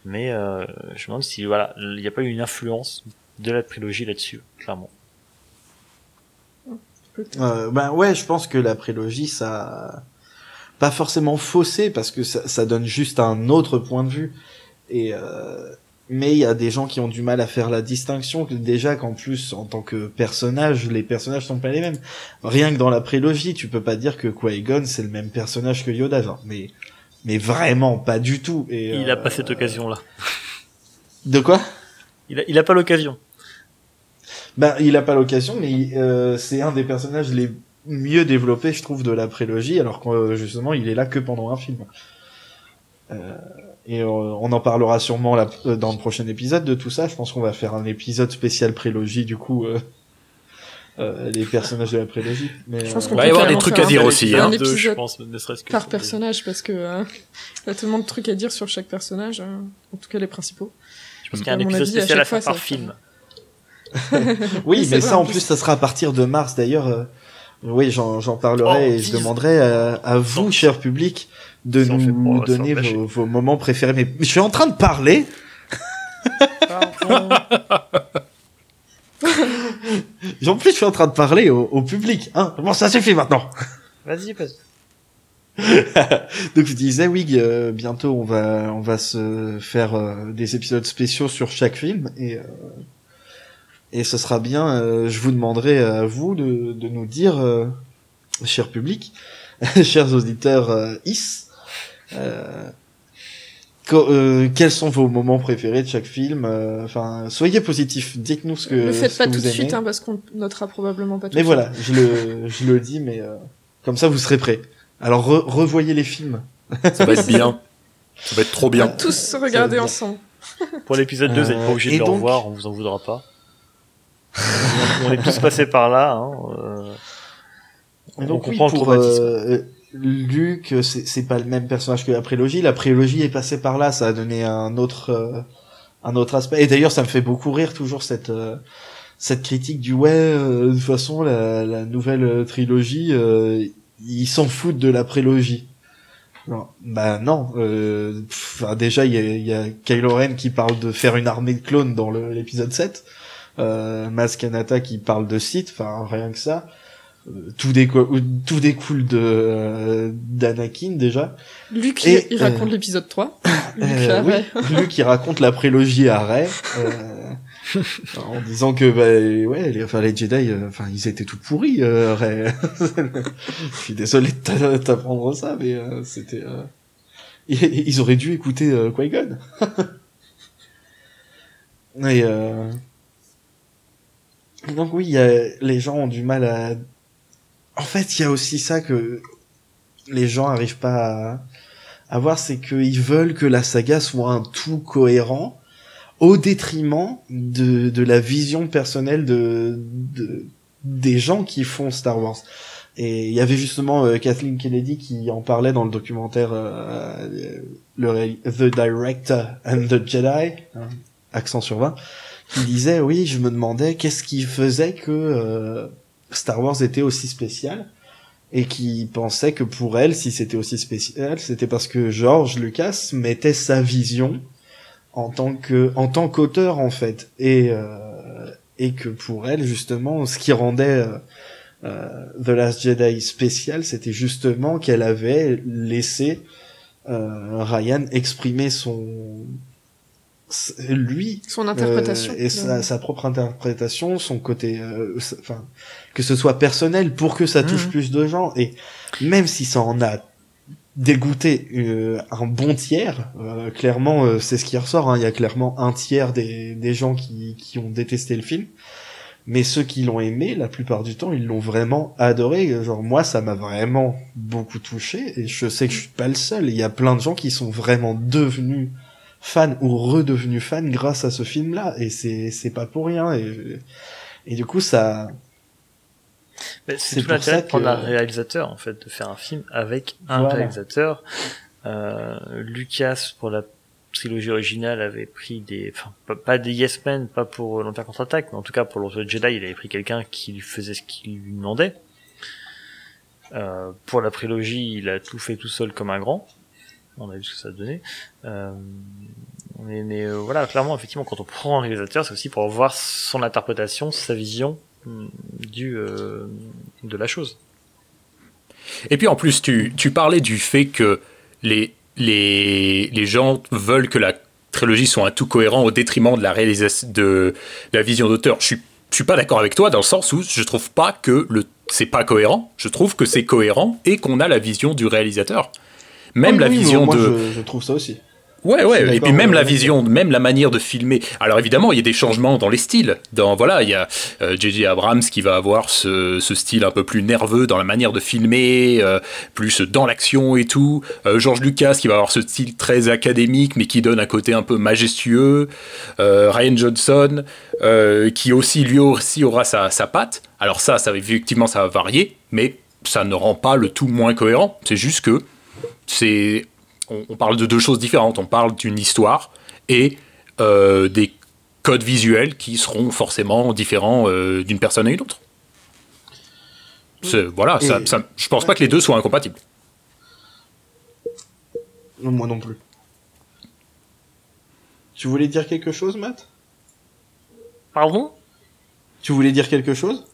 Mais euh, je me demande si voilà, il n'y a pas eu une influence de la trilogie là-dessus, clairement. Euh, ben ouais, je pense que la prélogie, ça pas forcément faussé parce que ça, ça donne juste un autre point de vue. Et euh, mais il y a des gens qui ont du mal à faire la distinction que déjà qu'en plus en tant que personnage, les personnages sont pas les mêmes. Rien que dans la prélogie, tu peux pas dire que Qui-Gon c'est le même personnage que Yoda, genre, mais mais vraiment pas du tout. Et il euh, a pas cette occasion-là. De quoi? Il a, il a pas l'occasion. Ben, il a pas l'occasion, mais euh, c'est un des personnages les mieux développé, je trouve, de la prélogie, alors que euh, justement, il est là que pendant un film. Euh, et euh, on en parlera sûrement là, euh, dans le prochain épisode de tout ça. Je pense qu'on va faire un épisode spécial prélogie, du coup, euh, euh, les personnages de la prélogie. Mais, Je pense euh, qu'on va peut y avoir des trucs à dire aussi, hein. Deux, je pense, ne serait-ce que par des- personnage parce que euh, il y a tellement de trucs à dire sur chaque personnage, euh, en tout cas les principaux. Je pense qu'il y a un À épisode avis, à spécial à chaque fois, faire par ça- film. Oui, mais ça en plus. ça sera à partir de mars. D'ailleurs, euh, oui, j'en parlerai Oh, et je demanderai à, à vous, Sans- cher public, de nous pour- donner vos, vos moments préférés. Mais je suis en train de parler. En plus, je suis en train de parler au, au public. Hein bon, ça suffit maintenant. Vas-y, vas-y. Donc je disais oui, euh, bientôt on va on va se faire euh, des épisodes spéciaux sur chaque film et euh, et ce sera bien. euh, je vous demanderai à vous de de nous dire, euh, cher public, chers auditeurs euh, is, euh, euh, quels sont vos moments préférés de chaque film. euh, Enfin, soyez positifs. Dites-nous ce que le faites ce pas que tout vous de suite hein, parce qu'on notera probablement pas tout Mais de voilà, je le, je le dis, mais euh, comme ça vous serez prêts. Alors re- revoyez les films. Ça va être bien. Ça va être trop suite. On bien. va tous regarder bien. ensemble. Pour l'épisode 2, vous n'êtes Euh, pas obligé et de le donc- revoir, on vous en voudra pas. On est tous passés par là. Hein. euh, on donc oui, comprend le pour traumatisme. euh, Luc, c'est pas le même personnage que la prélogie. La prélogie est passée par là, ça a donné un autre euh, un autre aspect. Et d'ailleurs, ça me fait beaucoup rire toujours cette euh, cette critique du ouais. euh, de toute façon, la, la nouvelle trilogie, euh, ils s'en foutent de la prélogie. Non, bah non. Euh, pff, déjà, il y a, y a Kylo Ren qui parle de faire une armée de clones dans le- l'épisode 7. Euh, Maz Kanata qui parle de Sith. Enfin, rien que ça. Euh, tout, déco- tout découle de euh, d'Anakin déjà. Luc, Et, il, il euh, raconte l'épisode 3. Luc, Euh, oui, qui raconte la prélogie à Rey, euh, en disant que bah ouais, les, enfin les Jedi, euh, enfin ils étaient tout pourris. Euh, Rey. Je suis désolé de t'a- t'apprendre ça, mais euh, c'était. euh, ils, auraient dû écouter euh, Qui-Gon. Et euh, donc oui, y a, les gens ont du mal à. En fait, il y a aussi ça que les gens arrivent pas à à voir, c'est qu'ils veulent que la saga soit un tout cohérent au détriment de, de la vision personnelle de, de des gens qui font Star Wars. Et il y avait justement euh, Kathleen Kennedy qui en parlait dans le documentaire euh, The Director and the Jedi, hein, accent sur 20, qui disait oui, je me demandais qu'est-ce qui faisait que euh, Star Wars était aussi spécial et qui pensait que pour elle, si c'était aussi spécial, c'était parce que George Lucas mettait sa vision en tant que en tant qu'auteur en fait. Et euh, et que pour elle justement ce qui rendait euh, euh, The Last Jedi spécial c'était justement qu'elle avait laissé euh, Ryan exprimer son lui Son interprétation. euh, et sa, sa propre interprétation, son côté, euh, enfin, que ce soit personnel pour que ça touche Mhm. plus de gens. Et même si ça en a dégoûté euh, un bon tiers, euh, clairement, euh, c'est ce qui ressort. hein. Il y a clairement un tiers des, des gens qui, qui ont détesté le film. Mais ceux qui l'ont aimé, la plupart du temps, ils l'ont vraiment adoré. Genre moi, ça m'a vraiment beaucoup touché. Et je sais que je suis pas le seul. Il y a plein de gens qui sont vraiment devenus fan ou redevenu fan grâce à ce film-là et c'est c'est pas pour rien et et du coup ça Mais c'est tout pour l'intérêt de prendre un réalisateur, en fait, de faire un film avec un Voilà. réalisateur. Euh, Lucas, pour la trilogie originale, avait pris des, enfin, pas, des Yes Men, pas pour l'Empire contre-attaque, mais en tout cas pour l'Autre Jedi, il avait pris quelqu'un qui lui faisait ce qu'il lui demandait. Euh, pour la prélogie, il a tout fait tout seul comme un grand. On a vu ce que ça donnait. Euh, mais euh, voilà, clairement, effectivement, quand on prend un réalisateur, c'est aussi pour voir son interprétation, sa vision hum, du euh, de la chose. Et puis en plus, tu, tu parlais du fait que les, les, les gens veulent que la trilogie soit un tout cohérent au détriment de la réalisation de, la vision d'auteur. Je suis, suis pas d'accord avec toi dans le sens où je trouve pas que le c'est pas cohérent. Je trouve que c'est cohérent et qu'on a la vision du réalisateur. Même Oui, la oui, vision moi, de je, je trouve ça aussi Ouais, ouais. Et puis même la vision, même la manière de filmer. Alors évidemment, il y a des changements dans les styles. Dans voilà, il y a euh, J.J. Abrams qui va avoir ce, ce style un peu plus nerveux dans la manière de filmer, euh, plus dans l'action et tout. Euh, George Lucas qui va avoir ce style très académique, mais qui donne un côté un peu majestueux. Euh, Ryan Johnson euh, qui aussi lui aussi aura sa, sa patte. Alors ça, ça effectivement, ça va varier, mais ça ne rend pas le tout moins cohérent. C'est juste que c'est on, on parle de deux choses différentes. On parle d'une histoire et euh, des codes visuels qui seront forcément différents euh, d'une personne à une autre. C'est- Voilà, ça, ça- je pense pas que les deux soient incompatibles. Non, moi non plus. Tu voulais dire quelque chose, Matt? Pardon? Tu voulais dire quelque chose?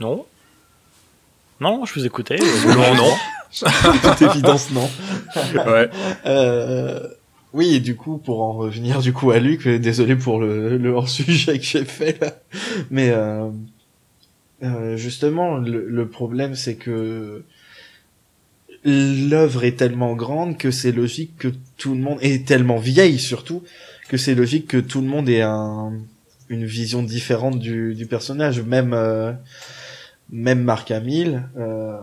Non Non, je vous écoutais. Non, non. Toute évidence, non. Ouais. Euh, oui, et du coup, pour en revenir du coup à Luc, euh, désolé pour le, le hors-sujet que j'ai fait là, mais euh, euh, justement, le, le problème c'est que l'œuvre est tellement grande que c'est logique que tout le monde est tellement vieille surtout que c'est logique que tout le monde ait un, une vision différente du, du personnage, même euh, même Marc Hamill. Euh,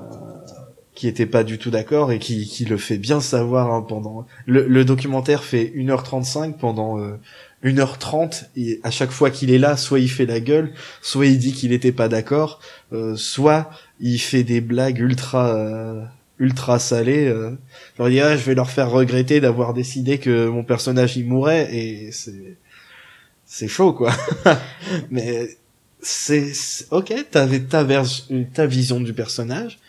qui était pas du tout d'accord et qui, qui le fait bien savoir hein, pendant le, le documentaire fait 1h35 pendant euh, 1h30 et à chaque fois qu'il est là soit il fait la gueule soit il dit qu'il était pas d'accord euh, soit il fait des blagues ultra euh, ultra salées euh, genre il dit ah, je vais leur faire regretter d'avoir décidé que mon personnage il mourrait et c'est c'est chaud quoi. Mais c'est ok t'avais ta ta vision du personnage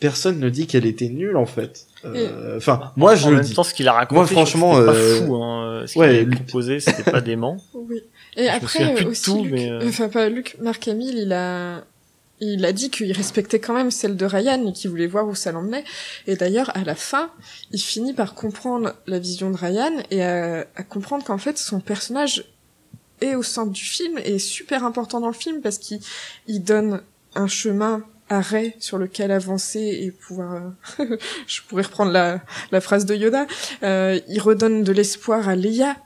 personne ne dit qu'elle était nulle en fait. Euh, Enfin, moi je en le même dis. temps, ce qu'il a raconté, Moi, franchement, c'était pas euh, fou. Hein. Ce ouais, qu'il lui- proposé, c'était pas dément. Oui. Et après aussi, tout, Luc, mais, euh, enfin pas Luc, Marc Hamill, il a, il a dit qu'il respectait quand même celle de Ryan et qu'il voulait voir où ça l'emmenait. Et d'ailleurs, à la fin, il finit par comprendre la vision de Ryan et à, à comprendre qu'en fait, son personnage est au centre du film et est super important dans le film parce qu'il il donne un chemin Ray sur lequel avancer et pouvoir euh, je pourrais reprendre la, phrase de Yoda euh, il redonne de l'espoir à Leia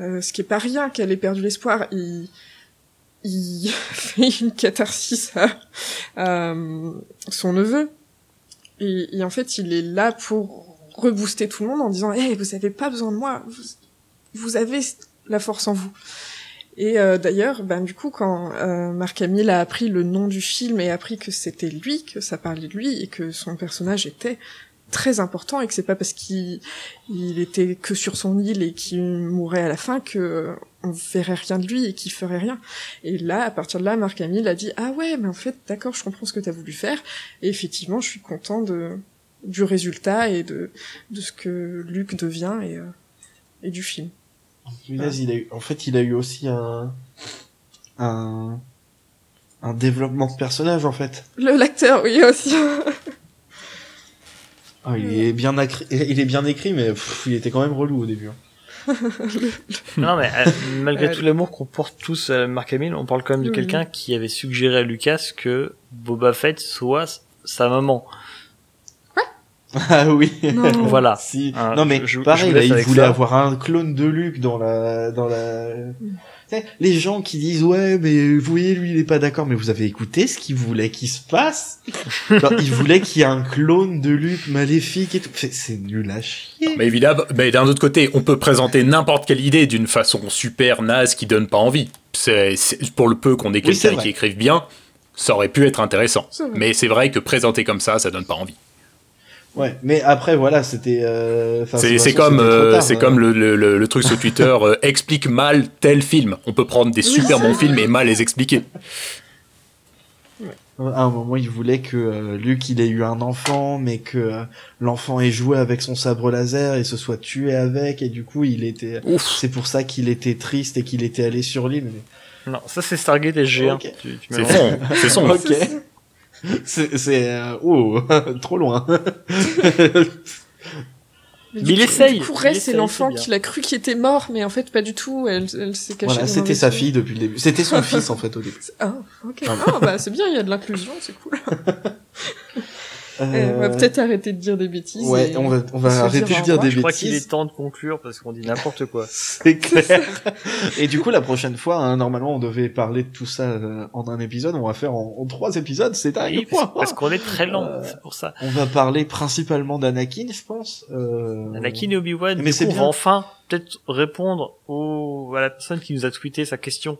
euh, ce qui est pas rien qu'elle ait perdu l'espoir. Il il fait une catharsis à, à, euh, son neveu. Et, en fait il est là pour rebooster tout le monde en disant hey, vous avez pas besoin de moi. Vous, vous avez la force en vous et euh, d'ailleurs, ben du coup, quand euh, Marc Hamill a appris le nom du film et appris que c'était lui, que ça parlait de lui et que son personnage était très important et que c'est pas parce qu'il il était que sur son île et qu'il mourrait à la fin que on verrait rien de lui et qu'il ferait rien. Et là, à partir de là, Marc Hamill a dit ah ouais, mais en fait, d'accord, je comprends ce que t'as voulu faire. Et effectivement, je suis content de du résultat et de de ce que Luc devient et euh, et du film. Punaise, il a eu, en fait, il a eu aussi un, un, un développement de personnage, en fait. Le l'acteur, oui aussi. Ah, il est bien accri- il est bien écrit, mais pff, il était quand même relou au début. hein. non, mais euh, malgré Ouais. tout l'amour qu'on porte tous à Mark Hamill, on parle quand même de Oui. quelqu'un qui avait suggéré à Lucas que Boba Fett soit sa maman. Ah oui. Non. Voilà. Si. Ah, non mais je- pareil, je là, il voulait ça. avoir un clone de Luke dans la dans la. Sais, Les gens qui disent ouais mais vous voyez lui il est pas d'accord mais vous avez écouté ce qu'il voulait qu'il se passe? Genre, Il voulait qu'il y ait un clone de Luke maléfique et tout. C'est- C'est nul à chier. Mais évidemment, mais d'un autre côté, on peut présenter n'importe quelle idée d'une façon super naze qui donne pas envie. C'est c'est- pour le peu qu'on ait quelqu'un qui écrive bien, ça aurait pu être intéressant. Mais c'est vrai que présenter comme ça, ça donne pas envie. Ouais mais après voilà c'était. euh, de C'est comme, euh, c'est hein. comme le, le- le- le truc sur Twitter, euh, explique mal tel film. On peut prendre des super bons films et mal les expliquer. À un moment, il voulait que euh, Luke il ait eu un enfant, mais que euh, l'enfant ait joué avec son sabre laser et se soit tué avec, et du coup il était. C'est pour ça qu'il était triste et qu'il était allé sur l'île. mais- Non, ça c'est Stargate SG1. Ok. Tu, tu C'est son, c'est son. Ok. C'est c'est euh, oh trop loin. Mais Mais il essaye, Du coup, c'est l'enfant qu'il a cru qu'il était mort, mais en fait, pas du tout. Elle, elle s'est cachée. voilà, dans c'était sa fille depuis le début. C'était son fils en fait au début. Ah, ok. Ah, bah, c'est bien, il y a de l'inclusion, c'est cool. Eh, on va Euh, peut-être arrêter de dire des bêtises. Ouais, et on va, on va arrêter dire de dire des Je crois qu'il bêtises. est temps de conclure parce qu'on dit n'importe quoi. C'est clair. Et du coup, la prochaine fois, hein, normalement, on devait parler de tout ça euh, en un épisode. On va faire en, en trois épisodes. C'est dingue. Oui, parce, parce qu'on est très lent, c'est pour ça. On va parler principalement d'Anakin, je pense. Euh... Anakin et Obi-Wan, Mais c'est enfin peut-être répondre au, à la personne qui nous a tweeté sa question.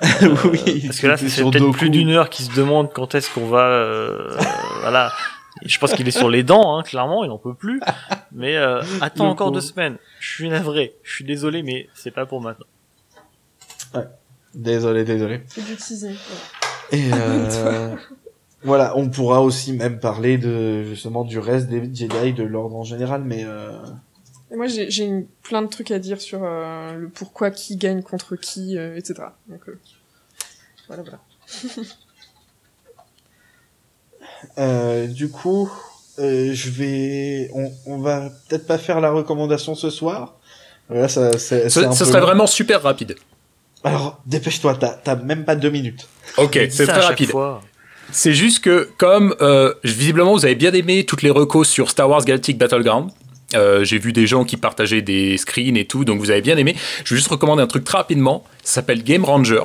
oui. Parce que là, sur peut-être plus d'une heure qu'il se demande quand est-ce qu'on va, euh, voilà. Je pense qu'il est sur les dents, hein, clairement, il n'en peut plus. Mais euh, attends Le encore pauvre. deux semaines. Je suis navré, je suis désolé, mais c'est pas pour maintenant. Désolé, désolé. C'est du teasing. Et euh, voilà, on pourra aussi même parler de justement du reste des Jedi, de l'ordre en général, mais euh, Et moi, j'ai plein de trucs à dire sur euh, le pourquoi qui gagne contre qui, euh, etc. Donc, euh, voilà, voilà. euh, du coup, euh, je vais, on, on va peut-être pas faire la recommandation ce soir. Là, ça, c'est, un peu serait long. vraiment super rapide. Alors, dépêche-toi, t'as, t'as même pas deux minutes. Ok, c'est très rapide. fois. C'est juste que, comme euh, visiblement vous avez bien aimé toutes les recos sur Star Wars Galactic Battleground, euh, j'ai vu des gens qui partageaient des screens et tout, donc vous avez bien aimé. Je vais juste recommander un truc très rapidement. Ça s'appelle Game Ranger.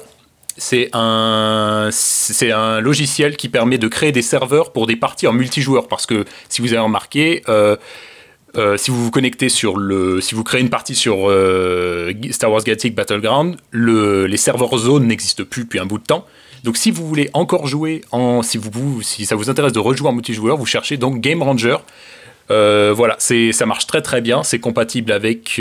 C'est un, c'est un logiciel qui permet de créer des serveurs pour des parties en multijoueur. Parce que si vous avez remarqué, euh, euh, si vous vous connectez sur le, si vous créez une partie sur euh, Star Wars Galactic Battleground, le, les serveurs zone n'existent plus depuis un bout de temps. Donc si vous voulez encore jouer en, si vous, si ça vous intéresse de rejouer en multijoueur, vous cherchez donc Game Ranger. Voilà, c'est, ça marche très très bien. C'est compatible avec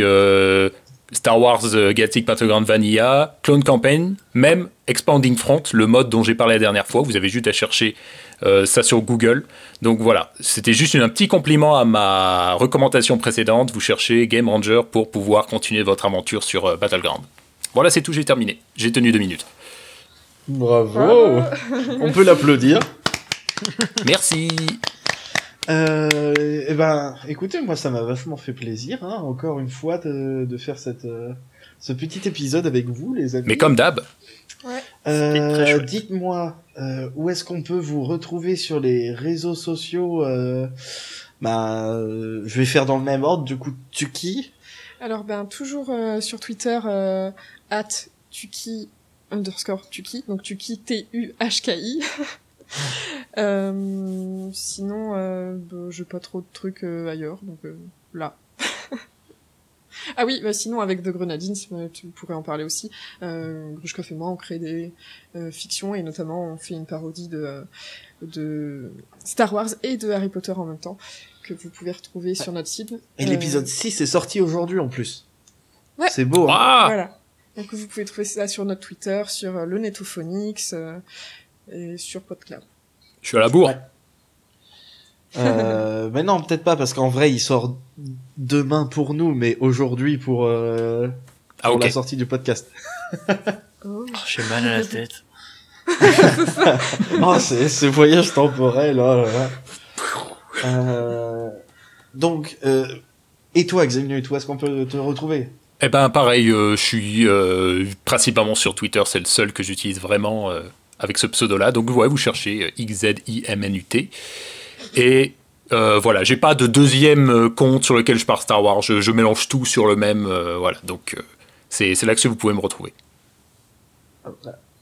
Star Wars euh, Galactic Battleground Vanilla, Clone Campaign, même Expanding Front, le mode dont j'ai parlé la dernière fois. Vous avez juste à chercher euh, ça sur Google. Donc voilà, c'était juste un petit compliment à ma recommandation précédente. Vous cherchez Game Ranger pour pouvoir continuer votre aventure sur euh, Battleground. Voilà, c'est tout, j'ai terminé. J'ai tenu deux minutes. Bravo. on peut l'applaudir. Merci. Euh, eh ben, écoutez, moi, ça m'a vachement fait plaisir, hein, encore une fois, de, de faire cette, euh, ce petit épisode avec vous, les amis. Mais comme d'hab, très Euh, dites-moi, euh, où est-ce qu'on peut vous retrouver sur les réseaux sociaux euh, Bah, euh, je vais faire dans le même ordre. Du coup, Tuki. Alors, ben, toujours euh, sur Twitter, euh, at Tuki underscore Tuki, donc Tuki T-U-H-K-I. euh, sinon, euh, bah, j'ai pas trop de trucs euh, ailleurs, donc euh, là. ah oui, bah, sinon avec The Grenadines, tu pourrais en parler aussi. Euh, Grushkov et moi, on crée des euh, fictions et notamment on fait une parodie de, de Star Wars et de Harry Potter en même temps que vous pouvez retrouver sur notre site. Et Euh, l'épisode 6 est sorti aujourd'hui en plus. Ouais. C'est beau. Hein Ah Voilà. Donc vous pouvez trouver ça sur notre Twitter, sur le Netophonix euh, et sur PodCloud. je suis à la bourre. Ouais. Euh, mais non, peut-être pas, parce qu'en vrai, il sort demain pour nous, mais aujourd'hui pour, euh, Ah, pour la sortie du podcast. Oh. Oh, J'ai mal à la tête. oh, c'est ce voyage temporel. Oh là là. Euh, donc, euh, et toi, Xavier, toi, est-ce qu'on peut te retrouver? Eh ben pareil, euh, je suis euh, principalement sur Twitter, c'est le seul que j'utilise vraiment euh, avec ce pseudo-là. Donc ouais, vous cherchez euh, XZIMNUT. Et euh, voilà, j'ai pas de deuxième euh, compte sur lequel je pars Star Wars, je, je mélange tout sur le même. euh, voilà, donc euh, c'est là que vous pouvez me retrouver.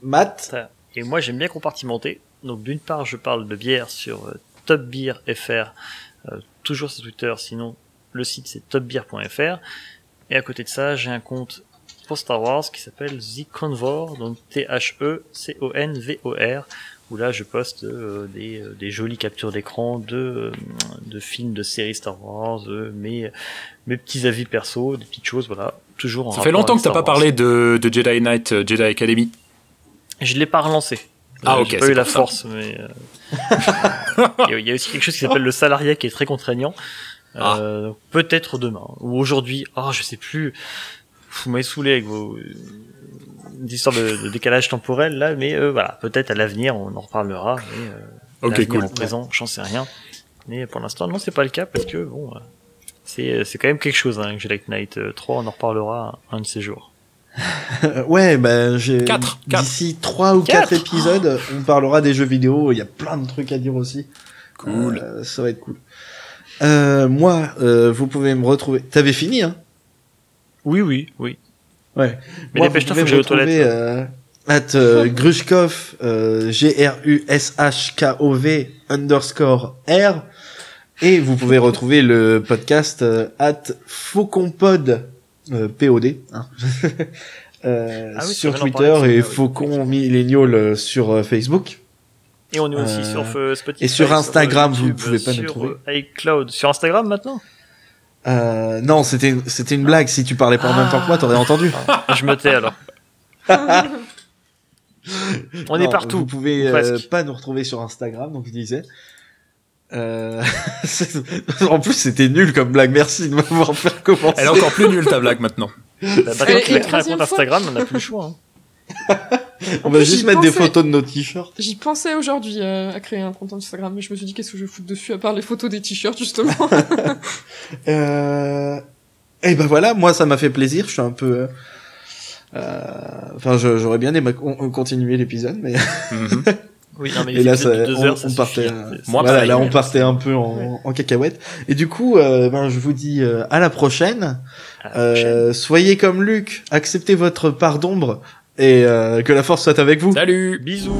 Matt. Et moi, j'aime bien compartimenter. Donc, d'une part, je parle de bière sur euh, Top Beer FR, euh, toujours sur Twitter. Sinon, le site c'est topbeer.fr. Et à côté de ça, j'ai un compte pour Star Wars qui s'appelle The Convor, donc T-H-E-C-O-N-V-O-R, où là, je poste euh, des, euh, des jolies captures d'écran de, euh, de films, de séries Star Wars, mes, mes petits avis perso, des petites choses, voilà. Toujours en Ça fait longtemps que t'as pas Wars. parlé de, de Jedi Knight, euh, Jedi Academy. Je l'ai pas relancé. Ah, ok, J'ai pas eu la ça. force, mais euh, il y a- aussi quelque chose qui s'appelle le salariat qui est très contraignant. Ah. Euh, Peut-être demain ou aujourd'hui. Oh, je sais plus. Vous m'avez saoulé avec vos euh, histoires de, de décalage temporel là, mais euh, voilà, peut-être à l'avenir on en reparlera. Mais, euh, Ok, cool. Au présent, j'en sais rien. Mais pour l'instant, non, c'est pas le cas parce que bon, euh, c'est c'est quand même quelque chose. Hein, Jedi Knight euh, 3, on en reparlera un de ces jours. Euh, Ouais, ben j'ai d'ici trois ou quatre Quatre. épisodes, on parlera des jeux vidéo. Il y a plein de trucs à dire aussi. Cool. Euh, ça va être cool. Euh, moi, euh, vous pouvez me retrouver. T'avais fini, hein? Oui, oui, oui. Ouais. Mais dépêche-toi, vous faut que j'aille aux toilettes. retrouver, euh, at euh, Grushkov, euh, G-R-U-S-H-K-O-V underscore R. Et vous pouvez retrouver le podcast euh, at Fauconpod, euh, P-O-D, hein. Euh, Ah oui, sur Twitter et oui. Faucon Millennial euh, sur euh, Facebook. Et on est aussi sur euh, Spotify. et sur Instagram, vous YouTube, pouvez pas nous sur, trouver. euh, iCloud. Sur Instagram maintenant? Euh, non, c'était c'était une blague. Si tu parlais pas en même temps que moi, t'aurais entendu. Je me tais alors. on est partout. Vous pouvez ou euh, pas nous retrouver sur Instagram, donc je disais. Euh... en plus, c'était nul comme blague. Merci de m'avoir fait commencer. Elle est encore plus nulle ta blague maintenant. Bah, maintenant Et- qu'il et a créé un troisième compte fois Instagram, on n'a plus le choix. hein. On va juste mettre des photos de nos t-shirts. J'y pensais aujourd'hui euh, à créer un compte Instagram, mais je me suis dit qu'est-ce que je vais foutre dessus à part les photos des t-shirts justement. Euh... Et ben voilà, moi ça m'a fait plaisir. Je suis un peu. euh, euh, Enfin, j'aurais bien aimé con- continuer l'épisode, mais Mhm. Oui, non, mais et là, ça, de deux on, heures, ça on partait. suffit. euh, Moi, voilà, pareil, là, on partait un peu en, en cacahuète. Et du coup, euh, ben, je vous dis euh, à la prochaine. À la prochaine. Euh, soyez comme Luc, acceptez votre part d'ombre et euh, que la force soit avec vous. Salut Bisous.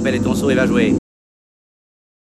Pelle et ton et va jouer.